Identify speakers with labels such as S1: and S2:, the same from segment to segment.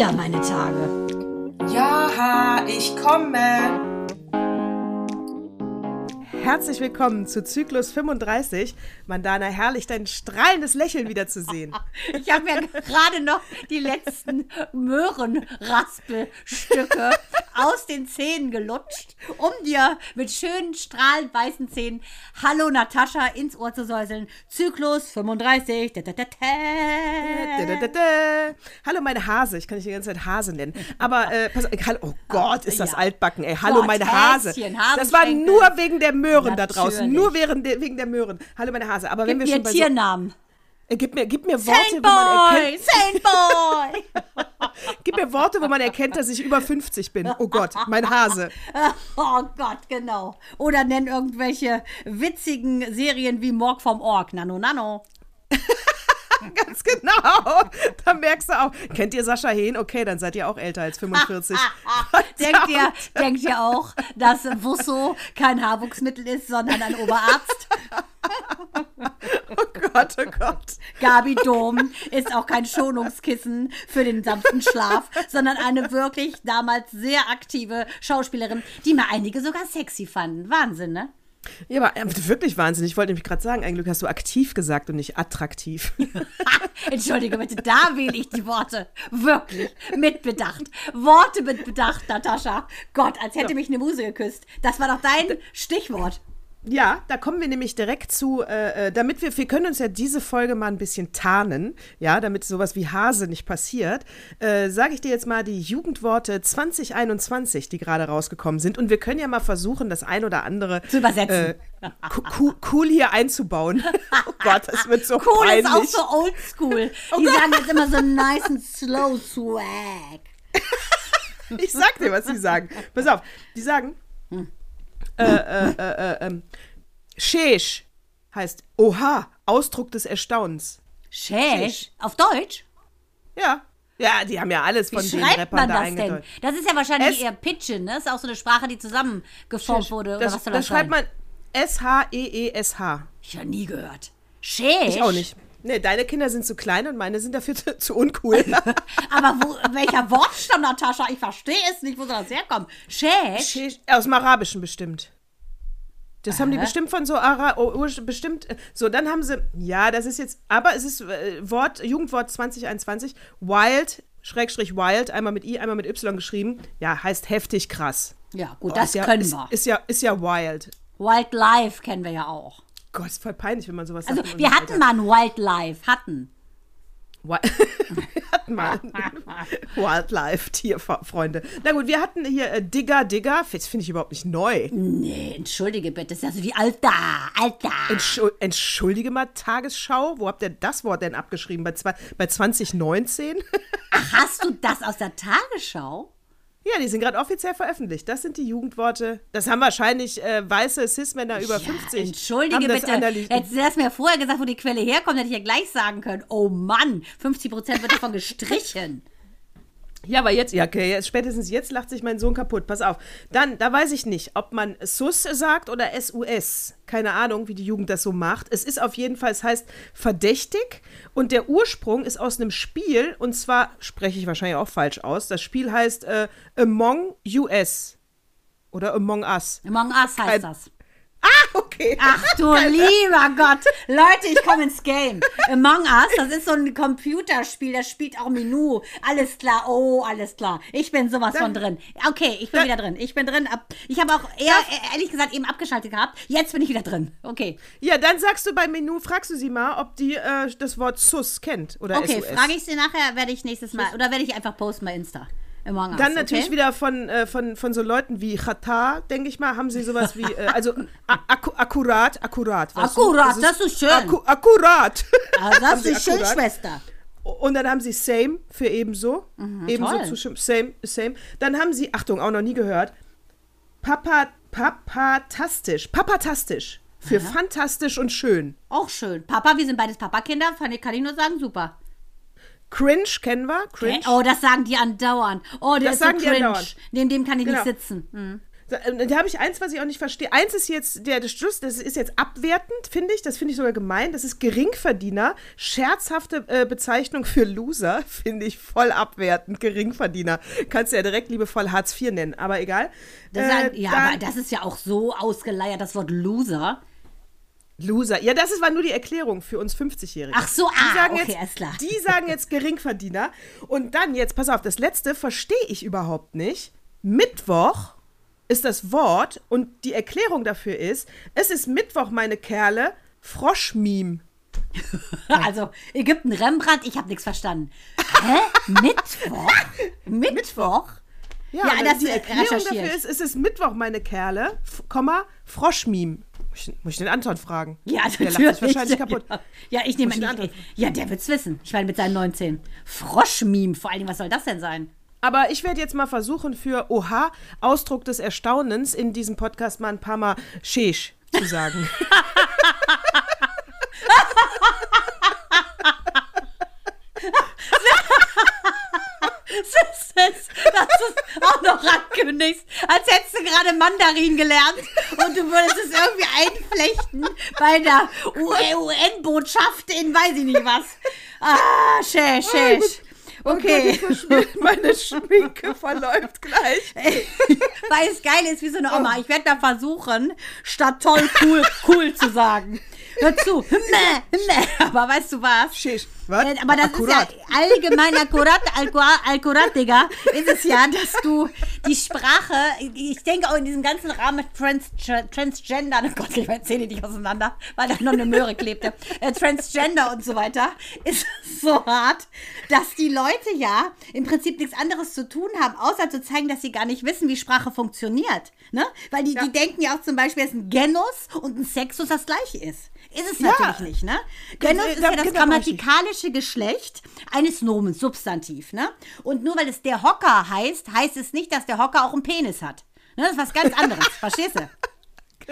S1: wieder meine Tage.
S2: Ja, ich komme.
S3: Herzlich willkommen zu Zyklus 35. Mandana, herrlich, dein strahlendes Lächeln wiederzusehen.
S1: Ich habe mir gerade noch die letzten Möhrenraspelstücke aus den Zähnen gelutscht, um dir mit schönen strahlend weißen Zähnen Hallo Natascha ins Ohr zu säuseln. Zyklus 35. Da, da, da,
S3: Hallo meine Hase, ich kann dich die ganze Zeit Hase nennen. Aber äh, pass, oh Gott, ist das ja. altbacken, ey. Hallo
S1: Gott,
S3: meine Hase. Das war nur wegen der Möhren da draußen, nur wegen der, wegen der Möhren. Hallo meine Hase, aber
S1: Gib
S3: wenn wir
S1: mir
S3: schon bei
S1: Tiernamen.
S3: So, gib mir, gib mir Worte,
S1: Saint
S3: wo man erkennt.
S1: Saint Boy.
S3: Gib mir Worte, wo man erkennt, dass ich über 50 bin. Oh Gott, mein Hase.
S1: Oh Gott, genau. Oder nenn irgendwelche witzigen Serien wie Morg vom Org. Nano, nano.
S3: Ganz genau. Da merkst du auch. Kennt ihr Sascha Hehn? Okay, dann seid ihr auch älter als 45.
S1: denkt, ihr, denkt ihr auch, dass Wusso kein Haarwuchsmittel ist, sondern ein Oberarzt?
S3: Oh Gott, oh Gott.
S1: Gabi Dom ist auch kein Schonungskissen für den sanften Schlaf, sondern eine wirklich damals sehr aktive Schauspielerin, die mir einige sogar sexy fanden. Wahnsinn, ne?
S3: Ja, aber äh, wirklich wahnsinnig. Ich wollte nämlich gerade sagen, eigentlich hast du aktiv gesagt und nicht attraktiv.
S1: Entschuldige bitte, da wähle ich die Worte. Wirklich. Mit Bedacht. Worte mit Bedacht, Natascha. Gott, als hätte
S3: Ja.
S1: mich eine Muse geküsst. Das war doch dein Stichwort.
S3: Ja, da kommen wir nämlich direkt zu, äh, äh, damit wir, wir können uns ja diese Folge mal ein bisschen tarnen, ja, damit sowas wie Hase nicht passiert, äh, sage ich dir jetzt mal die Jugendworte 2021, die gerade rausgekommen sind. Und wir können ja mal versuchen, das ein oder andere
S1: Zu übersetzen.
S3: Äh, co- co- cool hier einzubauen. oh Gott, das wird so
S1: Cool
S3: peinlich.
S1: ist auch so oldschool. Die sagen jetzt immer so nice and slow swag.
S3: Ich sag dir, was sie sagen. Pass auf, die sagen, äh, äh, äh, äh, ähm, Sheesh heißt Oha, Ausdruck des Erstaunens.
S1: Shesh. Auf Deutsch?
S3: Ja. Ja, die haben ja alles
S1: Wie
S3: von den
S1: schreibt
S3: Rappern
S1: man
S3: da
S1: das denn?
S3: eingedeutet.
S1: Das ist ja wahrscheinlich
S3: Es-
S1: eher Pidgin, ne? Ist auch so eine Sprache, die zusammengeformt wurde. Oder
S3: Das,
S1: was soll
S3: das
S1: das
S3: schreibt man S-H-E-E-S-H.
S1: Ich habe nie gehört. Shesh?
S3: Ich auch nicht. Nee, deine Kinder sind zu klein und meine sind dafür zu, zu uncool.
S1: Aber wo, welcher Wortstamm, Natascha? Ich verstehe es nicht. Wo soll das herkommen? Shesh?
S3: Sheesh, Aus dem Arabischen bestimmt. Das haben die
S1: Aha.
S3: bestimmt von so Ara oh, ur- bestimmt. äh, So, dann haben sie. Ja, das ist jetzt. Aber es ist äh, Wort, Jugendwort 2021. Wild, Schrägstrich Wild, einmal mit I, einmal mit Y geschrieben. Ja, heißt heftig krass.
S1: Ja, gut,
S3: Oh,
S1: das
S3: ist ja,
S1: können
S3: ist,
S1: wir.
S3: Ist ja, ist ja wild.
S1: Wildlife kennen wir ja auch.
S3: Gott, ist voll peinlich, wenn man sowas
S1: Also,
S3: sagt. in
S1: wir hatten mal ein Wildlife. Hatten.
S3: Wi- wir hatten mal Wildlife, Tierfreunde. Na gut, wir hatten hier äh, Digger, Digger. Das finde ich überhaupt nicht neu.
S1: Nee, entschuldige bitte. Das ist ja so wie Alter, Alter.
S3: Entschu Entschuldige mal, Tagesschau. Wo habt ihr das Wort denn abgeschrieben? Bei, zwei, bei 2019?
S1: Ach, hast du das aus der Tagesschau?
S3: Ja, die sind gerade offiziell veröffentlicht. Das sind die Jugendworte. Das haben wahrscheinlich äh, weiße Cis-Männer über 50.
S1: Entschuldige bitte. Hättest du das mir vorher gesagt, wo die Quelle herkommt, hätte ich ja gleich sagen können. Oh Mann, 50 Prozent wird davon gestrichen.
S3: Ja, aber jetzt, ja, okay, jetzt, spätestens jetzt lacht sich mein Sohn kaputt. Pass auf. Dann, da weiß ich nicht, ob man SUS sagt oder SUS. Keine Ahnung, wie die Jugend das so macht. Es ist auf jeden Fall, es heißt verdächtig und der Ursprung ist aus einem Spiel und zwar spreche ich wahrscheinlich auch falsch aus. Das Spiel heißt äh, Among US oder Among Us.
S1: Among Us heißt
S3: Kein-
S1: das.
S3: Ah, okay.
S1: Ach du lieber Gott. Leute, ich komme ins Game. Among Us, das ist so ein Computerspiel, das spielt auch Menu. Alles klar, oh, alles klar. Ich bin sowas von drin. Okay, ich bin wieder drin. Ich bin drin. Ich habe auch eher, ehrlich gesagt, eben abgeschaltet gehabt. Jetzt bin ich wieder drin. Okay.
S3: Ja, dann sagst du beim Menü, fragst du sie mal, ob die äh, das Wort SUS kennt oder
S1: Okay, frage ich sie nachher, werde ich nächstes Mal, oder werde ich einfach posten bei Insta. Among Us,
S3: Dann natürlich
S1: okay?
S3: wieder von, äh, von, von so Leuten wie Chata, denke ich mal, haben sie sowas wie, äh, also akku akkurat, akkurat. weißt du?
S1: Akkurat, das ist schön.
S3: Akku akkurat.
S1: Ah, das ist schön,
S3: akkurat.
S1: Schwester.
S3: Und dann haben sie same für ebenso. ebenso
S1: Mhm, toll.
S3: zustimmen. Same, same. Dann haben sie, Achtung, auch noch nie gehört, Papa, papatastisch. Papatastisch. Für fantastisch und schön.
S1: Auch schön. Papa, wir sind beides Papakinder, kann ich nur sagen, super.
S3: Cringe kennen wir. Cringe.
S1: Oh, das sagen die andauernd. Oh, der
S3: Das
S1: ist so
S3: sagen die
S1: cringe. Neben dem kann ich
S3: Genau.
S1: nicht sitzen. Hm.
S3: äh, Da habe ich eins, was ich auch nicht verstehe. Eins ist jetzt, der, der Schluss, das ist jetzt abwertend, finde ich. Das finde ich sogar gemein. Das ist Geringverdiener. Scherzhafte äh, Bezeichnung für Loser, finde ich voll abwertend. Geringverdiener. Kannst du ja direkt liebevoll Hartz IV nennen, aber egal.
S1: Das
S3: Äh,
S1: ja,
S3: dann-
S1: aber das ist ja auch so ausgeleiert, das Wort Loser.
S3: Loser. Ja, das war nur die Erklärung für uns 50-Jährige.
S1: Ach so,
S3: Die
S1: ah,
S3: sagen
S1: okay,
S3: jetzt,
S1: klar.
S3: Die sagen jetzt Geringverdiener. Und dann jetzt, pass auf, das letzte verstehe ich überhaupt nicht. Mittwoch ist das Wort und die Erklärung dafür ist, es ist Mittwoch, meine Kerle, Froschmeme.
S1: Also Ägypten, Rembrandt, ich habe nichts verstanden. Hä? Mittwoch? Mittwoch? Ja,
S3: aber
S1: das
S3: die Erklärung dafür ist, es ist Mittwoch, meine Kerle, Komma, Froschmeme. Muss ich, muss ich den Anton fragen?
S1: Ja,
S3: Der
S1: natürlich.
S3: lacht sich wahrscheinlich kaputt.
S1: Ja, ja ich nehme an, ich, ja, der wird's wissen. Ich meine, mit seinen 19. Froschmeme, vor allen Dingen, was soll das denn sein?
S3: Aber ich werde jetzt mal versuchen, für Oha, Ausdruck des Erstaunens, in diesem Podcast mal ein paar Mal Sheesh zu sagen.
S1: Das ist, das ist auch noch ankündigst, als hättest du gerade Mandarin gelernt und du würdest es irgendwie einflechten bei der UN-Botschaft in weiß ich nicht was. Ah, schä, schä. Okay.
S3: Meine Schminke verläuft gleich.
S1: Weil es geil ist wie so eine Oma. Ich werde da versuchen, statt toll cool, cool zu sagen. Hör zu. Himmel, Himmel. Aber weißt du was?
S3: Sheesh. Was?
S1: Äh, Aber das
S3: Akkurat.
S1: ist ja allgemein akkurat, akkurat, Digga, ist es ja, dass du die Sprache, ich denke auch in diesem ganzen Rahmen Trans, Transgender, oh Gott, ich erzähle die nicht auseinander, weil da noch eine Möhre klebte, äh, Transgender und so weiter, ist es so hart, dass die Leute ja im Prinzip nichts anderes zu tun haben, außer zu zeigen, dass sie gar nicht wissen, wie Sprache funktioniert. Ne? Weil die, die denken ja auch zum Beispiel, dass ein Genus und ein Sexus das gleiche ist. Ist es
S3: Ja.
S1: natürlich nicht, ne? Genus ist ja das
S3: genau,
S1: grammatikalische Geschlecht eines Nomens, Substantiv, ne? Und nur weil es der Hocker heißt, heißt es nicht, dass der Hocker auch einen Penis hat. Ne? Das ist was ganz anderes, verstehst du?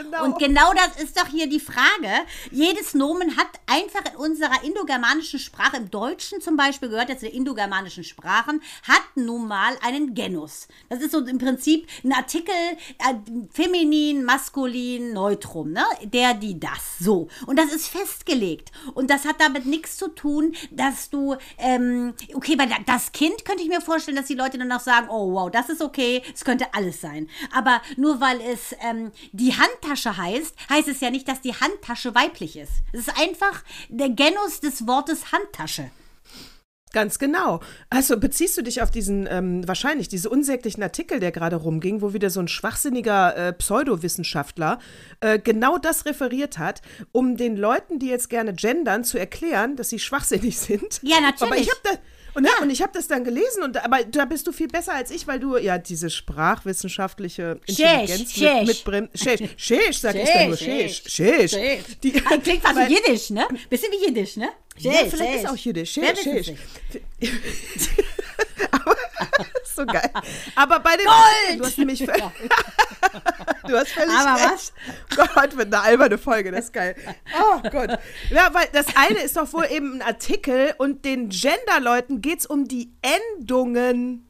S3: Genau.
S1: Und genau das ist doch hier die Frage. Jedes Nomen hat einfach in unserer indogermanischen Sprache, im Deutschen zum Beispiel, gehört ja zu den indogermanischen Sprachen, hat nun mal einen Genus. Das ist so im Prinzip ein Artikel, äh, feminin, maskulin, neutrum, ne? Der, die, das. So. Und das ist festgelegt. Und das hat damit nichts zu tun, dass du, ähm, okay, bei da- das Kind könnte ich mir vorstellen, dass die Leute dann auch sagen, oh wow, das ist okay, es könnte alles sein. Aber nur weil es ähm, die Handtasche heißt, heißt es ja nicht, dass die Handtasche weiblich ist. Es ist einfach der Genus des Wortes Handtasche.
S3: Ganz genau. Also beziehst du dich auf diesen, ähm, wahrscheinlich, diesen unsäglichen Artikel, der gerade rumging, wo wieder so ein schwachsinniger äh, Pseudowissenschaftler äh, genau das referiert hat, um den Leuten, die jetzt gerne gendern, zu erklären, dass sie schwachsinnig sind.
S1: Ja, natürlich.
S3: Aber ich habe da, und, ja. und ich habe das dann gelesen, und, aber da bist du viel besser als ich, weil du ja diese sprachwissenschaftliche Intelligenz
S1: Shesh,
S3: mit, mitbringst. Shesh, sag ich da nur. Shesh. Die-
S1: Klingt fast
S3: weil-
S1: wie Jiddisch, ne? Bisschen wie Jiddisch, ne?
S3: ja, vielleicht ist auch
S1: es
S3: Shesh.
S1: nicht.
S3: Aber, so geil. Aber bei dem
S1: Gold!
S3: du hast nämlich du hast völlig
S1: Aber
S3: recht. Gott, wird eine alberne Folge, das ist geil. Oh Gott. Ja, weil das eine ist doch wohl eben ein Artikel und den Gender-Leuten geht es um die Endungen.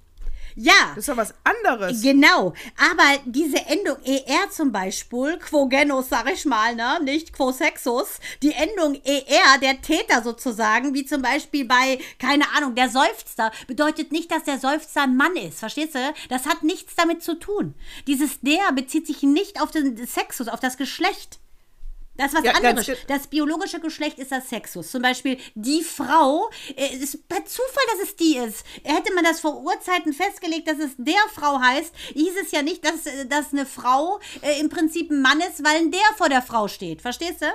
S1: Ja.
S3: Das ist doch was anderes.
S1: Genau, aber diese Endung ER zum Beispiel, quo genus, sag ich mal, ne, nicht quo sexus, die Endung ER, der Täter sozusagen, wie zum Beispiel bei, keine Ahnung, der Seufzer, bedeutet nicht, dass der Seufzer ein Mann ist, verstehst du? Das hat nichts damit zu tun. Dieses der bezieht sich nicht auf den Sexus, auf das Geschlecht. Das ist was
S3: Ja,
S1: anderes. Das biologische Geschlecht ist das Sexus. Zum Beispiel die Frau, äh, es ist per Zufall, dass es die ist. Hätte man das vor Urzeiten festgelegt, dass es der Frau heißt, hieß es ja nicht, dass, äh, dass eine Frau äh, im Prinzip ein Mann ist, weil ein der vor der Frau steht. Verstehst du?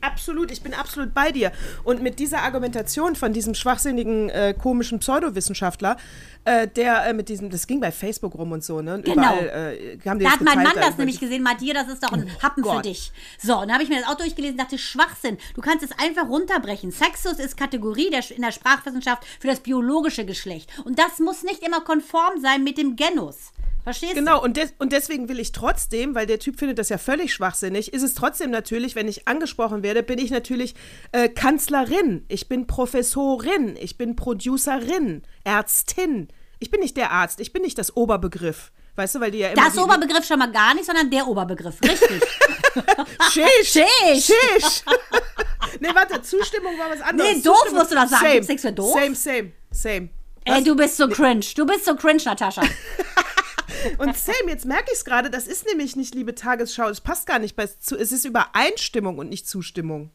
S3: Absolut, ich bin absolut bei dir. Und mit dieser Argumentation von diesem schwachsinnigen, äh, komischen Pseudowissenschaftler, äh, der äh, mit diesem, das ging bei Facebook rum und so, ne? Und
S1: Genau.
S3: Überall äh, haben die
S1: Da hat mein Mann
S3: da
S1: das nämlich gesehen, Matthias, das ist doch ein Happen für
S3: Gott.
S1: dich. So, und dann habe ich mir das auch durchgelesen und dachte, Schwachsinn. Du kannst es einfach runterbrechen. Sexus ist Kategorie der, in der Sprachwissenschaft für das biologische Geschlecht. Und das muss nicht immer konform sein mit dem Genus. Verstehst du?
S3: Genau, und, des, und deswegen will ich trotzdem, weil der Typ findet das ja völlig schwachsinnig, ist es trotzdem natürlich, wenn ich angesprochen werde, bin ich natürlich äh, Kanzlerin, ich bin Professorin, ich bin Producerin, Ärztin. Ich bin nicht der Arzt, ich bin nicht das Oberbegriff. Weißt du, weil die ja immer.
S1: Das Oberbegriff schon mal gar nicht, sondern der Oberbegriff. Richtig.
S3: Shish!
S1: Shish.
S3: Shish! nee, warte, Zustimmung war was anderes.
S1: Nee, doof
S3: Zustimmung-
S1: musst du das sagen.
S3: Same.
S1: Gibt's nichts für doof?
S3: Same, same, same.
S1: Ey, du bist so cringe. Du bist so cringe, Natascha.
S3: Und Sam, jetzt merke ich es gerade, das ist nämlich nicht liebe Tagesschau, es passt gar nicht es ist Übereinstimmung und nicht Zustimmung.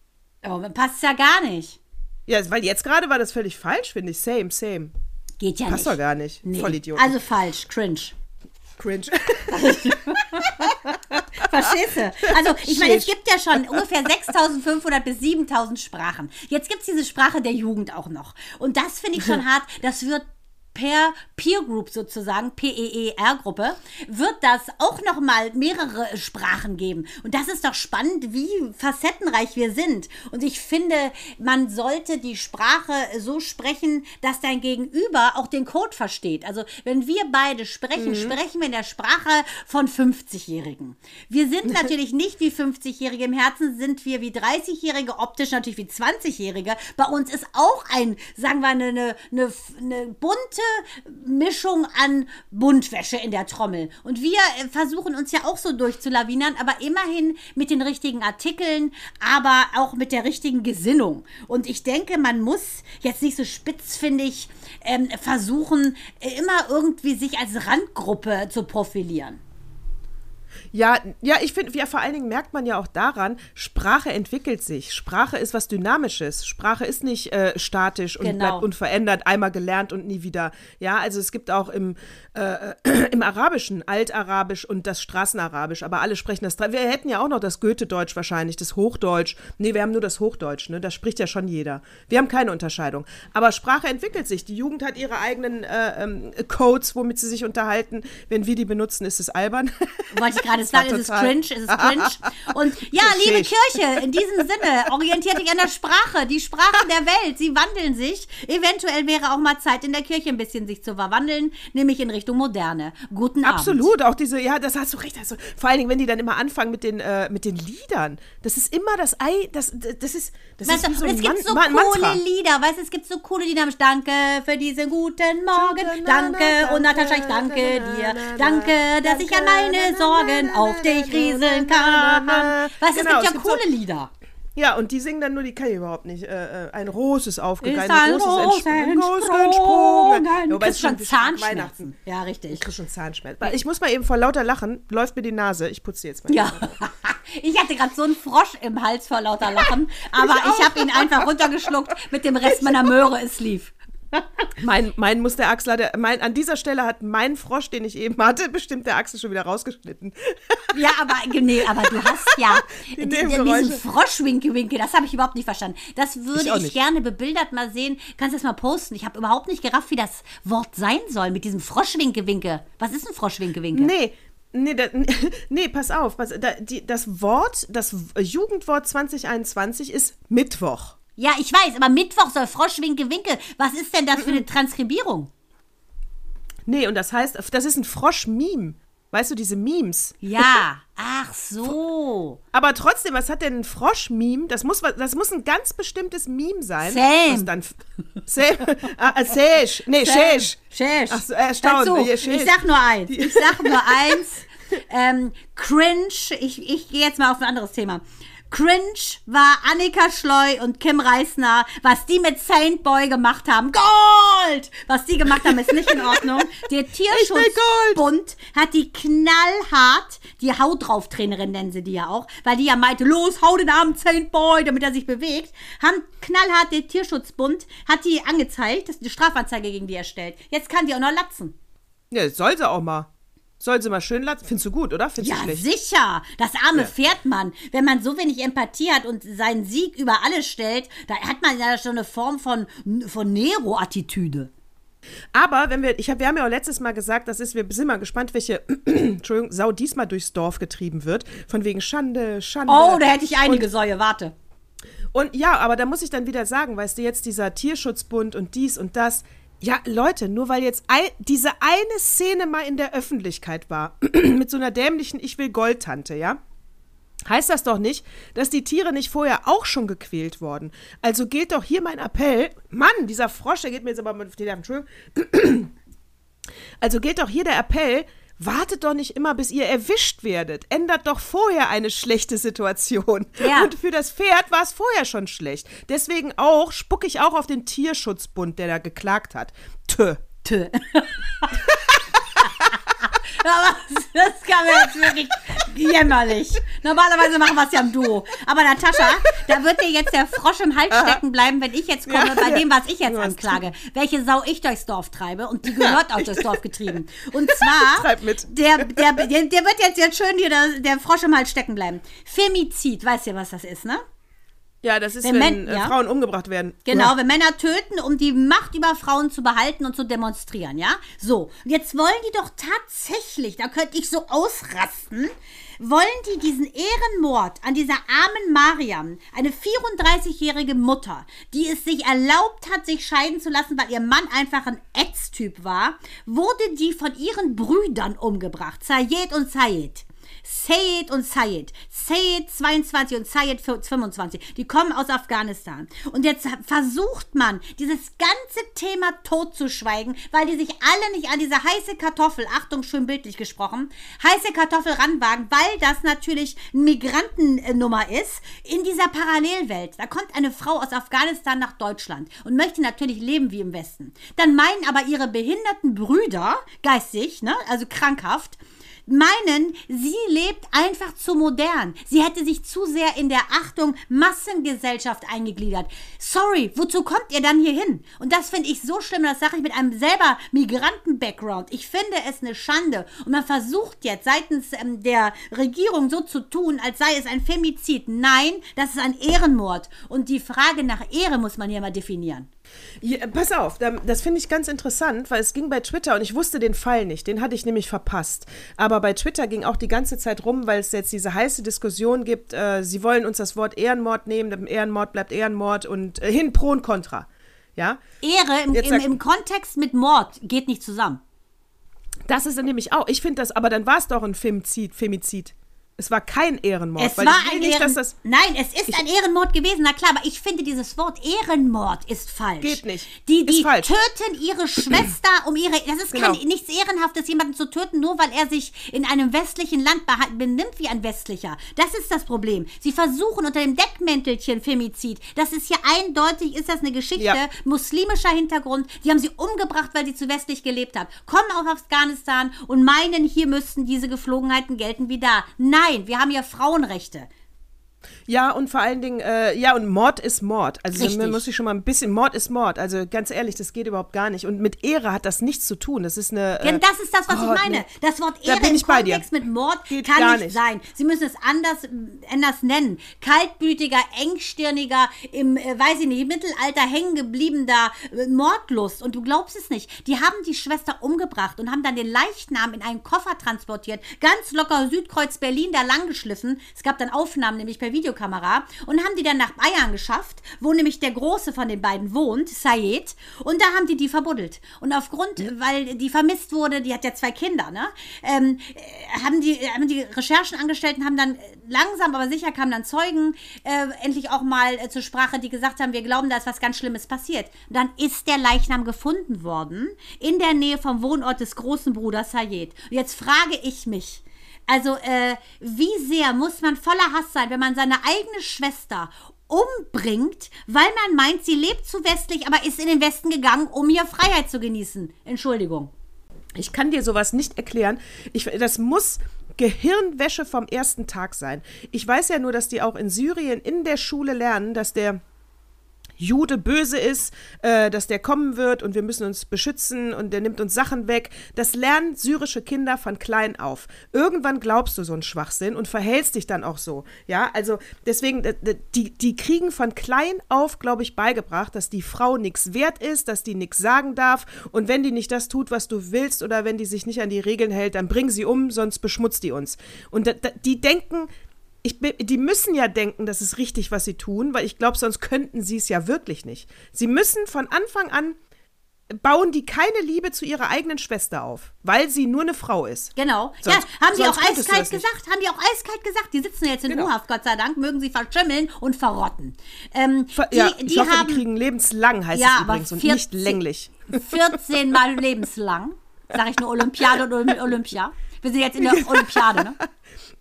S1: Oh, passt ja gar nicht.
S3: Ja, weil jetzt gerade war das völlig falsch, finde ich. Same, same.
S1: Geht ja
S3: Passt
S1: nicht.
S3: doch gar nicht.
S1: Nee.
S3: Vollidiot.
S1: Also falsch, cringe.
S3: cringe.
S1: Verstehst du? Also, ich meine, es gibt ja schon ungefähr 6500 bis 7000 Sprachen. Jetzt gibt es diese Sprache der Jugend auch noch. Und das finde ich schon hart. Das wird per Peer Group sozusagen, P-E-E-R-Gruppe, wird das auch noch mal mehrere Sprachen geben. Und das ist doch spannend, wie facettenreich wir sind. Und ich finde, man sollte die Sprache so sprechen, dass dein Gegenüber auch den Code versteht. Also wenn wir beide sprechen, sprechen wir in der Sprache von 50-Jährigen. Wir sind natürlich nicht wie 50-Jährige, im Herzen sind wir wie 30-Jährige, optisch natürlich wie 20-Jährige. Bei uns ist auch ein, sagen wir, eine, eine, eine bunte Mischung an Buntwäsche in der Trommel. Und wir äh, versuchen uns ja auch so durchzulawinern, aber immerhin mit den richtigen Artikeln, aber auch mit der richtigen Gesinnung. Und ich denke, man muss jetzt nicht so spitzfindig ähm, versuchen, äh, immer irgendwie sich als Randgruppe zu profilieren.
S3: Ja, ja, ich finde, ja, vor allen Dingen merkt man ja auch daran, Sprache entwickelt sich. Sprache ist was Dynamisches. Sprache ist nicht äh, statisch und
S1: Genau.
S3: bleibt unverändert, einmal gelernt und nie wieder. Ja, also es gibt auch im, äh, im Arabischen Altarabisch und das Straßenarabisch, aber alle sprechen das. Wir hätten ja auch noch das Goethe-Deutsch wahrscheinlich, das Hochdeutsch. Nee, wir haben nur das Hochdeutsch, ne? Das spricht ja schon jeder. Wir haben keine Unterscheidung. Aber Sprache entwickelt sich. Die Jugend hat ihre eigenen äh, ähm, Codes, womit sie sich unterhalten. Wenn wir die benutzen, ist es albern.
S1: Wollte ich gerade sagen, es ist cringe, es ist cringe. Und ja, liebe. Kirche, in diesem Sinne, orientiert dich an der Sprache, die Sprachen der Welt, sie wandeln sich. Eventuell wäre auch mal Zeit in der Kirche ein bisschen sich zu verwandeln, nämlich in Richtung Moderne. Guten Abend.
S3: Absolut, auch diese, ja, das hast du recht. Also, vor allen Dingen, wenn die dann immer anfangen mit den, äh, mit den Liedern. Das ist immer das Ei, das, das ist, das
S1: Weißt
S3: ist
S1: du,
S3: so
S1: es gibt so
S3: Man
S1: coole
S3: Mantra.
S1: Lieder, weißt du, es gibt so coole Lieder. Danke für diesen guten Morgen, danke und Natascha, ich danke dir. Danke, dass ich an meine Sorgen auf dich rieseln kann. Weißt du,
S3: Genau,
S1: es
S3: es
S1: gibt
S3: gibt
S1: ja
S3: so-
S1: coole Lieder.
S3: Ja, und die singen dann nur, die kann ich überhaupt nicht. Äh, äh, ein Ros ist aufgegangen,
S1: Ist ein
S3: ein
S1: entsprungen.
S3: entsprungen.
S1: Du
S3: es
S1: kriegst schon
S3: ein.
S1: Zahnschmerzen. Ja, richtig.
S3: Ich krieg schon Zahnschmerzen. Ich muss mal eben vor lauter Lachen, läuft mir die Nase. Ich putze jetzt mal.
S1: Ja, ich hatte gerade so einen Frosch im Hals vor lauter Lachen, aber ich, habe ihn einfach runtergeschluckt mit dem Rest meiner Möhre, es lief.
S3: Mein, mein muss der Axel, der, mein, an dieser Stelle hat mein Frosch, den ich eben hatte, bestimmt der Axel schon wieder rausgeschnitten.
S1: Ja, aber, nee, aber du hast ja
S3: Die
S1: die,
S3: Nebengeräusche.
S1: diesen Froschwinke-Winke, das habe ich überhaupt nicht verstanden. Das würde
S3: Ich
S1: ich, gerne bebildert mal sehen. Kannst du das mal posten? Ich habe überhaupt nicht gerafft, wie das Wort sein soll mit diesem Froschwinke-Winke. Was ist ein Froschwinke-Winke?
S3: Nee. Nee, da, nee, pass auf. Pass, da, die, das Wort, das Jugendwort 2021 ist Mittwoch.
S1: Ja, ich weiß, aber Mittwoch soll Froschwinke-Winke. Was ist denn das für eine Transkribierung?
S3: Nee, und das heißt, das ist ein Frosch-Meme. Weißt du, diese Memes.
S1: Ja, ach so.
S3: Aber trotzdem, was hat denn ein Frosch-Meme? Das muss, das muss ein ganz bestimmtes Meme sein.
S1: Same.
S3: Was dann. Same. Ah, äh, Sesh. Nee, Shesh.
S1: Shesh.
S3: Ach so, erstaunt.
S1: Dazu,
S3: Ja,
S1: ich sag nur eins. Ich sag nur eins. Ähm, cringe. Ich, ich gehe jetzt mal auf ein anderes Thema. Cringe war Annika Schleu und Kim Reisner. Was die mit Saint Boy gemacht haben. Gold! Was die gemacht haben, ist nicht in Ordnung. Der Tierschutzbund hat die knallhart, die Haut drauf Trainerin nennen sie die ja auch, weil die ja meinte, los, hau den armen Saint Boy, damit er sich bewegt. Haben knallhart der Tierschutzbund, hat die angezeigt, das ist eine Strafanzeige gegen die erstellt. Jetzt kann die auch noch latzen.
S3: Ja, soll sie auch mal. Soll sie mal schön lassen. Findest du gut, oder? Findest
S1: Ja, sicher. Das arme Pferd, Mann. Wenn man so wenig Empathie hat und seinen Sieg über alles stellt, da hat man ja schon eine Form von, von Nero-Attitüde.
S3: Aber wenn wir, ich hab, wir haben ja auch letztes Mal gesagt, das ist, wir sind mal gespannt, welche Entschuldigung, Sau diesmal durchs Dorf getrieben wird. Von wegen Schande, Schande.
S1: Oh, da hätte ich einige Säue, warte.
S3: Und ja, aber da muss ich dann wieder sagen, weißt du, jetzt dieser Tierschutzbund und dies und das. Ja, Leute, nur weil jetzt ei- diese eine Szene mal in der Öffentlichkeit war, mit so einer dämlichen Ich will Gold-Tante, ja? Heißt das doch nicht, dass die Tiere nicht vorher auch schon gequält wurden. Also gilt doch hier mein Appell. Mann, dieser Frosch, der geht mir jetzt aber die Nerven. Entschuldigung. Also gilt doch hier der Appell, wartet doch nicht immer, bis ihr erwischt werdet. Ändert doch vorher eine schlechte Situation.
S1: Ja.
S3: Und für das Pferd war es vorher schon schlecht. Deswegen auch, spucke ich auch auf den Tierschutzbund, der da geklagt hat. Tö.
S1: Tö. Aber das kam mir jetzt wirklich jämmerlich. Normalerweise machen wir es ja im Duo. Aber Natascha, da wird dir jetzt der Frosch im Hals stecken bleiben, wenn ich jetzt komme
S3: Ja,
S1: bei
S3: ja.
S1: dem, was ich jetzt anklage. Welche Sau ich durchs Dorf treibe und die gehört auch durchs Dorf getrieben. Und zwar. Der, der, der, wird jetzt, jetzt schön hier der, der Frosch im Hals stecken bleiben. Femizid, weißt du, was das ist, ne?
S3: Ja, das ist,
S1: Wenn
S3: wenn,
S1: Men-
S3: äh,
S1: ja.
S3: Frauen umgebracht werden.
S1: Genau, wenn Männer töten, um die Macht über Frauen zu behalten und zu demonstrieren, ja? So, und jetzt wollen die doch tatsächlich, da könnte ich so ausrasten, wollen die diesen Ehrenmord an dieser armen Mariam, eine 34-jährige Mutter, die es sich erlaubt hat, sich scheiden zu lassen, weil ihr Mann einfach ein Ätztyp war, wurde die von ihren Brüdern umgebracht, Sayed und Sayed. Sayed und Sayed. Sayed 22 und Sayed 25. Die kommen aus Afghanistan. Und jetzt versucht man, dieses ganze Thema totzuschweigen, weil die sich alle nicht an diese heiße Kartoffel, Achtung, schön bildlich gesprochen, heiße Kartoffel ranwagen, weil das natürlich eine Migrantennummer ist in dieser Parallelwelt. Da kommt eine Frau aus Afghanistan nach Deutschland und möchte natürlich leben wie im Westen. Dann meinen aber ihre behinderten Brüder, geistig, ne, also krankhaft, meinen, sie lebt einfach zu modern. Sie hätte sich zu sehr in der Achtung Massengesellschaft eingegliedert. Sorry, wozu kommt ihr dann hier hin? Und das finde ich so schlimm, das sage ich mit einem selber Migranten-Background. Ich finde es eine Schande. Und man versucht jetzt seitens ähm, der Regierung so zu tun, als sei es ein Femizid. Nein, das ist ein Ehrenmord. Und die Frage nach Ehre muss man hier mal definieren.
S3: Ja, pass auf, da- das finde ich ganz interessant, weil es ging bei Twitter und ich wusste den Fall nicht, den hatte ich nämlich verpasst. Aber bei Twitter ging auch die ganze Zeit rum, weil es jetzt diese heiße Diskussion gibt, äh, sie wollen uns das Wort Ehrenmord nehmen, Ehrenmord bleibt Ehrenmord und äh, hin pro und contra. Ja,
S1: Ehre im, im, im Kontext mit Mord geht nicht zusammen.
S3: das ist nämlich auch, ich finde das, aber dann war es doch ein Femizid, Femizid. Es war kein Ehrenmord.
S1: Es war ein
S3: nicht,
S1: Ehren
S3: das
S1: Nein, es ist ein Ehrenmord gewesen, na klar, aber ich finde dieses Wort Ehrenmord ist falsch.
S3: Geht nicht.
S1: Die, die töten ihre Schwester um ihre. Das ist
S3: Genau.
S1: kein, nichts Ehrenhaftes, jemanden zu töten, nur weil er sich in einem westlichen Land benimmt wie ein westlicher. Das ist das Problem. Sie versuchen unter dem Deckmäntelchen Femizid. Das ist hier eindeutig, ist das eine Geschichte
S3: Ja.
S1: muslimischer Hintergrund. Die haben sie umgebracht, weil sie zu westlich gelebt hat. Kommen aus Afghanistan und meinen, hier müssten diese Geflogenheiten gelten wie da. Nein, wir haben ja Frauenrechte.
S3: Ja, und vor allen Dingen, äh, ja, und Mord ist Mord. Also
S1: Richtig.
S3: man muss sich schon mal ein bisschen, Mord ist Mord. Also ganz ehrlich, das geht überhaupt gar nicht. Und mit Ehre hat das nichts zu tun. Das ist eine.
S1: Denn
S3: Äh,
S1: das ist das, was
S3: oh,
S1: ich meine. Das Wort
S3: Da
S1: Ehre im
S3: ich.
S1: Kontext mit Mord
S3: Geht
S1: kann nicht,
S3: nicht.
S1: sein. Sie müssen es anders, anders nennen. Kaltblütiger, engstirniger, im, äh, weiß ich nicht, Mittelalter hängen gebliebener äh, Mordlust. Und du glaubst es nicht. Die haben die Schwester umgebracht und haben dann den Leichnam in einen Koffer transportiert. Ganz locker Südkreuz Berlin da lang geschliffen. Es gab dann Aufnahmen, nämlich per Videokamera. Und haben die dann nach Bayern geschafft, wo nämlich der Große von den beiden wohnt, Sayed. Und da haben die die verbuddelt. Und aufgrund, weil die vermisst wurde, die hat ja zwei Kinder, ne? Ähm, äh, haben, die, haben die Recherchen angestellt und haben dann langsam, aber sicher kamen dann Zeugen äh, endlich auch mal äh, zur Sprache, die gesagt haben, wir glauben, da ist was ganz Schlimmes passiert. Und dann ist der Leichnam gefunden worden in der Nähe vom Wohnort des großen Bruders Sayed. Und jetzt frage ich mich, also, äh, wie sehr muss man voller Hass sein, wenn man seine eigene Schwester umbringt, weil man meint, sie lebt zu westlich, aber ist in den Westen gegangen, um hier Freiheit zu genießen? Entschuldigung.
S3: Ich kann dir sowas nicht erklären. Ich, das muss Gehirnwäsche vom ersten Tag sein. Ich weiß ja nur, dass die auch in Syrien in der Schule lernen, dass der Jude böse ist, äh, dass der kommen wird und wir müssen uns beschützen und der nimmt uns Sachen weg. Das lernen syrische Kinder von klein auf. Irgendwann glaubst du so einen Schwachsinn und verhältst dich dann auch so. Ja, also deswegen, die, die kriegen von klein auf, glaube ich, beigebracht, dass die Frau nichts wert ist, dass die nichts sagen darf und wenn die nicht das tut, was du willst oder wenn die sich nicht an die Regeln hält, dann bring sie um, sonst beschmutzt die uns. Und die denken, ich, bin- die müssen ja denken, das ist richtig, was sie tun, weil ich glaube, sonst könnten sie es ja wirklich nicht. Sie müssen von Anfang an bauen die keine Liebe zu ihrer eigenen Schwester auf, weil sie nur eine Frau ist.
S1: Genau.
S3: Sonst-
S1: ja, haben die auch eiskalt gesagt, haben die auch eiskalt gesagt. Die sitzen jetzt in
S3: Genau.
S1: U-Haft, Gott sei Dank, mögen sie verschimmeln und verrotten. Ähm,
S3: Ver-
S1: die,
S3: ja,
S1: die
S3: ich hoffe,
S1: haben
S3: die kriegen lebenslang, heißt
S1: Ja,
S3: es übrigens, und
S1: 14
S3: nicht länglich.
S1: 14 Mal lebenslang. Sag ich nur Olympiade und Olym- Olympia. Wir sind jetzt in der Olympiade, ne?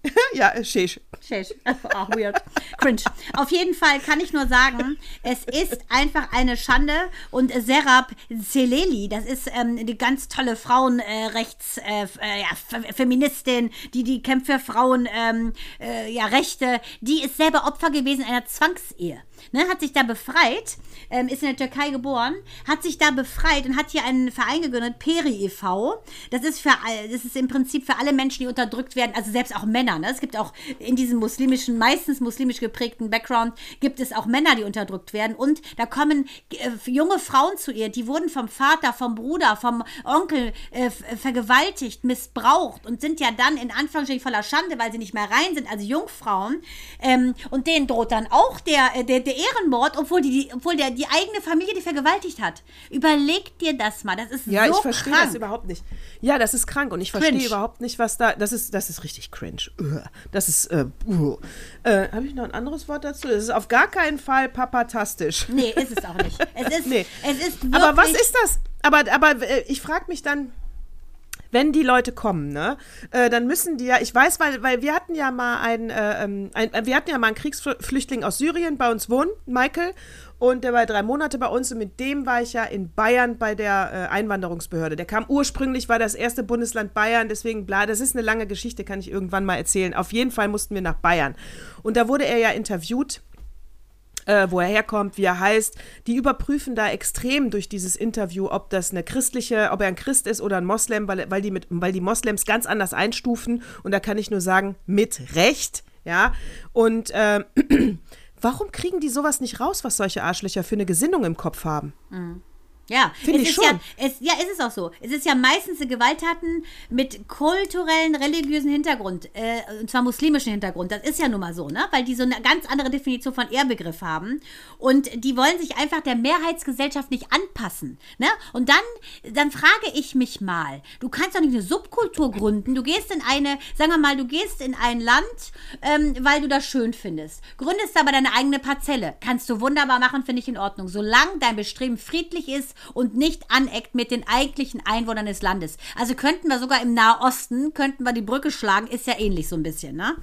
S3: ja, äh, Sheesh.
S1: Sheesh. Ah, weird. Cringe. Auf jeden Fall kann ich nur sagen, es ist einfach eine Schande und Serap Zeleli, das ist ähm, eine ganz tolle Frauenrechts, äh, äh, ja, Feministin, die, die kämpft für Frauenrechte, ähm, äh, ja, Rechte. die ist selber Opfer gewesen einer Zwangsehe ne, hat sich da befreit, ähm, ist in der Türkei geboren, hat sich da befreit und hat hier einen Verein gegründet, Peri e.V. Das ist für das ist im Prinzip für alle Menschen, die unterdrückt werden, also selbst auch Männer. Ne? Es gibt auch in diesem muslimischen, meistens muslimisch geprägten Background, gibt es auch Männer, die unterdrückt werden. Und da kommen äh, junge Frauen zu ihr, die wurden vom Vater, vom Bruder, vom Onkel äh, vergewaltigt, missbraucht und sind ja dann in Anführungsstrichen voller Schande, weil sie nicht mehr rein sind, also Jungfrauen. Ähm, und denen droht dann auch der, äh, der, der Ehrenmord, obwohl, die, obwohl der die eigene Familie die vergewaltigt hat. Überleg dir das mal. Das ist
S3: ja,
S1: so
S3: ich verstehe
S1: krank.
S3: das überhaupt nicht. Ja, das ist krank und ich verstehe überhaupt nicht, was da. Das ist, das ist richtig cringe. Das ist. Äh, uh. äh, Habe ich noch ein anderes Wort dazu? Das ist auf gar keinen Fall papatastisch.
S1: Nee, ist es auch nicht. Es ist,
S3: Nee.
S1: es ist wirklich.
S3: Aber was ist das? Aber, aber äh, ich frage mich dann, wenn die Leute kommen, ne, äh, dann müssen die ja, ich weiß, weil, weil wir hatten ja mal einen, äh, ähm, ein, wir hatten ja mal einen Kriegsflüchtling aus Syrien bei uns wohnen, Michael, und der war drei Monate bei uns und mit dem war ich ja in Bayern bei der äh, Einwanderungsbehörde. Der kam ursprünglich, war das erste Bundesland Bayern, deswegen bla, das ist eine lange Geschichte, kann ich irgendwann mal erzählen. Auf jeden Fall mussten wir nach Bayern. Und da wurde er ja interviewt äh, wo er herkommt, wie er heißt. Die überprüfen da extrem durch dieses Interview, ob das eine christliche, ob er ein Christ ist oder ein Moslem, weil, weil, die, mit, weil die Moslems ganz anders einstufen. Und da kann ich nur sagen, mit Recht, ja. Und äh, warum kriegen die sowas nicht raus, was solche Arschlöcher für eine Gesinnung im Kopf haben?
S1: Ja,
S3: Finde
S1: es
S3: ich
S1: ist ja,
S3: schon.
S1: es, ja, ist es auch so. Es ist ja meistens eine Gewalttaten mit kulturellen, religiösen Hintergrund, äh, und zwar muslimischen Hintergrund. Das ist ja nun mal so, ne? Weil die so eine ganz andere Definition von Ehrbegriff haben. Und die wollen sich einfach der Mehrheitsgesellschaft nicht anpassen. Ne? Und dann, dann frage ich mich mal, du kannst doch nicht eine Subkultur gründen. Du gehst in eine, sagen wir mal, du gehst in ein Land, ähm, weil du das schön findest. Gründest aber deine eigene Parzelle. Kannst du wunderbar machen, finde ich in Ordnung. Solange dein Bestreben friedlich ist und nicht aneckt mit den eigentlichen Einwohnern des Landes. Also könnten wir sogar im Nahosten, könnten wir die Brücke schlagen, ist ja ähnlich so ein bisschen. Ne?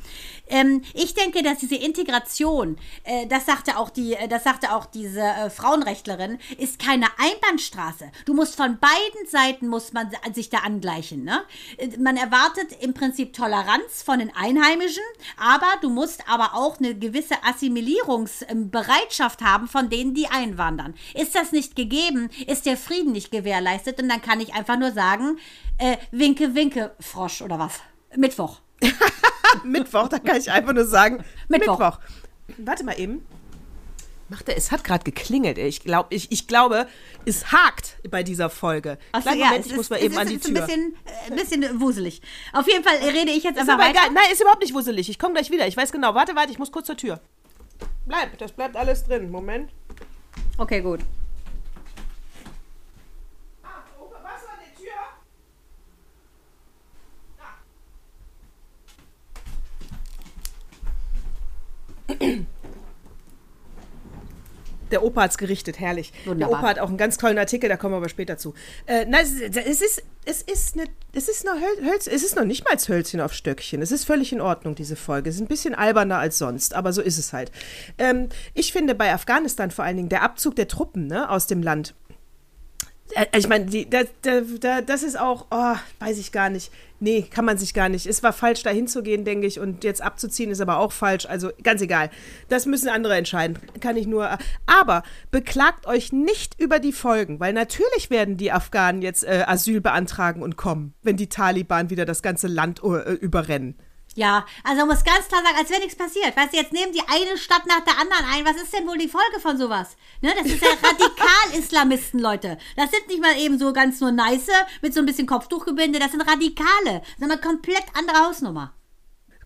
S1: Ähm, ich denke, dass diese Integration, äh, das sagte auch die, äh, das sagte auch diese äh, Frauenrechtlerin, ist keine Einbahnstraße. Du musst von beiden Seiten muss man sich da angleichen. Ne? Äh, Man erwartet im Prinzip Toleranz von den Einheimischen, aber du musst aber auch eine gewisse Assimilierungsbereitschaft haben von denen, die einwandern. Ist das nicht gegeben, ist der Frieden nicht gewährleistet und dann kann ich einfach nur sagen, äh, winke, winke, Frosch oder was? Mittwoch.
S3: Mittwoch, da kann ich einfach nur sagen,
S1: Mittwoch.
S3: Mittwoch. Warte mal eben. Macht er, es hat gerade geklingelt. ey. Ich, glaub, ich, ich glaube, es hakt bei dieser Folge.
S1: Ach so,
S3: Kleinen
S1: ja,
S3: Moment,
S1: es
S3: ich muss
S1: ist-
S3: mal eben
S1: ist,
S3: an die
S1: ist
S3: Tür.
S1: Ein bisschen, äh, ein bisschen wuselig. Auf jeden Fall rede ich jetzt
S3: Ist
S1: einfach
S3: aber
S1: weiter.
S3: egal. Nein, ist überhaupt nicht wusselig. Ich komme gleich wieder. Ich weiß genau. Warte, warte, ich muss kurz zur Tür. Bleib, das bleibt alles drin. Moment.
S1: Okay, gut.
S3: Was an der Tür? Der Opa hat's gerichtet, herrlich.
S1: Wunderbar.
S3: Der Opa hat auch einen ganz tollen Artikel, da kommen wir aber später zu. Äh, nein, es, ist- es ist, es eine, es ist noch Höl, Hölz, es ist noch nicht mal als Hölzchen auf Stöckchen. Es ist völlig in Ordnung, diese Folge. Es ist ein bisschen alberner als sonst, aber so ist es halt. Ähm, ich finde bei Afghanistan vor allen Dingen der Abzug der Truppen ne, aus dem Land Ich meine, da, da, da, das ist auch, oh, weiß ich gar nicht. Nee, kann man sich gar nicht. Es war falsch, da hinzugehen, denke ich. Und jetzt abzuziehen ist aber auch falsch. Also ganz egal. Das müssen andere entscheiden. Kann ich nur. Aber beklagt euch nicht über die Folgen, weil natürlich werden die Afghanen jetzt äh, Asyl beantragen und kommen, wenn die Taliban wieder das ganze Land äh, überrennen.
S1: Ja, also man muss ganz klar sagen, als wäre nichts passiert. Weißt du, jetzt nehmen die eine Stadt nach der anderen ein. Was ist denn wohl die Folge von sowas? Ne, das ist ja Radikal-Islamisten, Leute. Das sind nicht mal eben so ganz nur nice mit so ein bisschen Kopftuchgebinde. Das sind Radikale. Das ist eine komplett andere Hausnummer.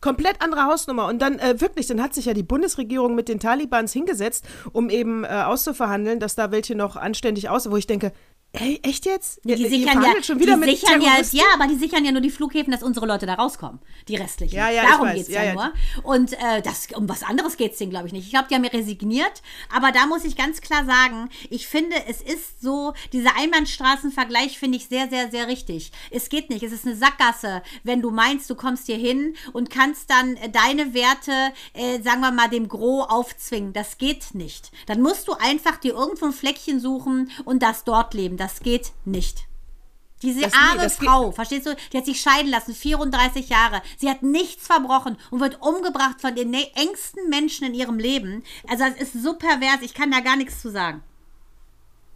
S3: Komplett andere Hausnummer. Und dann äh, wirklich, dann hat sich ja die Bundesregierung mit den Talibans hingesetzt, um eben äh, auszuverhandeln, dass da welche noch anständig aus, wo ich denke, Ey, echt jetzt?
S1: Die
S3: ihr
S1: sichern ja,
S3: schon wieder
S1: die
S3: mit
S1: sichern ja, ja, aber die sichern ja nur die Flughäfen, dass unsere Leute da rauskommen. Die restlichen.
S3: Ja, ja,
S1: Darum
S3: weiß.
S1: geht's
S3: Ja,
S1: ja, nur. Und äh, das, um was anderes geht's denen, glaube ich, nicht. Ich glaube, die haben resigniert. Aber da muss ich ganz klar sagen, ich finde, es ist so, dieser Einbahnstraßenvergleich finde ich sehr, sehr, sehr richtig. Es geht nicht. Es ist eine Sackgasse, wenn du meinst, du kommst hier hin und kannst dann äh, deine Werte, äh, sagen wir mal, dem Gros aufzwingen. Das geht nicht. Dann musst du einfach dir irgendwo ein Fleckchen suchen und das dort leben. Das geht nicht. Diese
S3: Das- nee,
S1: arme
S3: das geht-
S1: Frau, verstehst du, die hat sich scheiden lassen, 34 Jahre. Sie hat nichts verbrochen und wird umgebracht von den ne- engsten Menschen in ihrem Leben. Also es ist so pervers, ich kann da gar nichts zu sagen.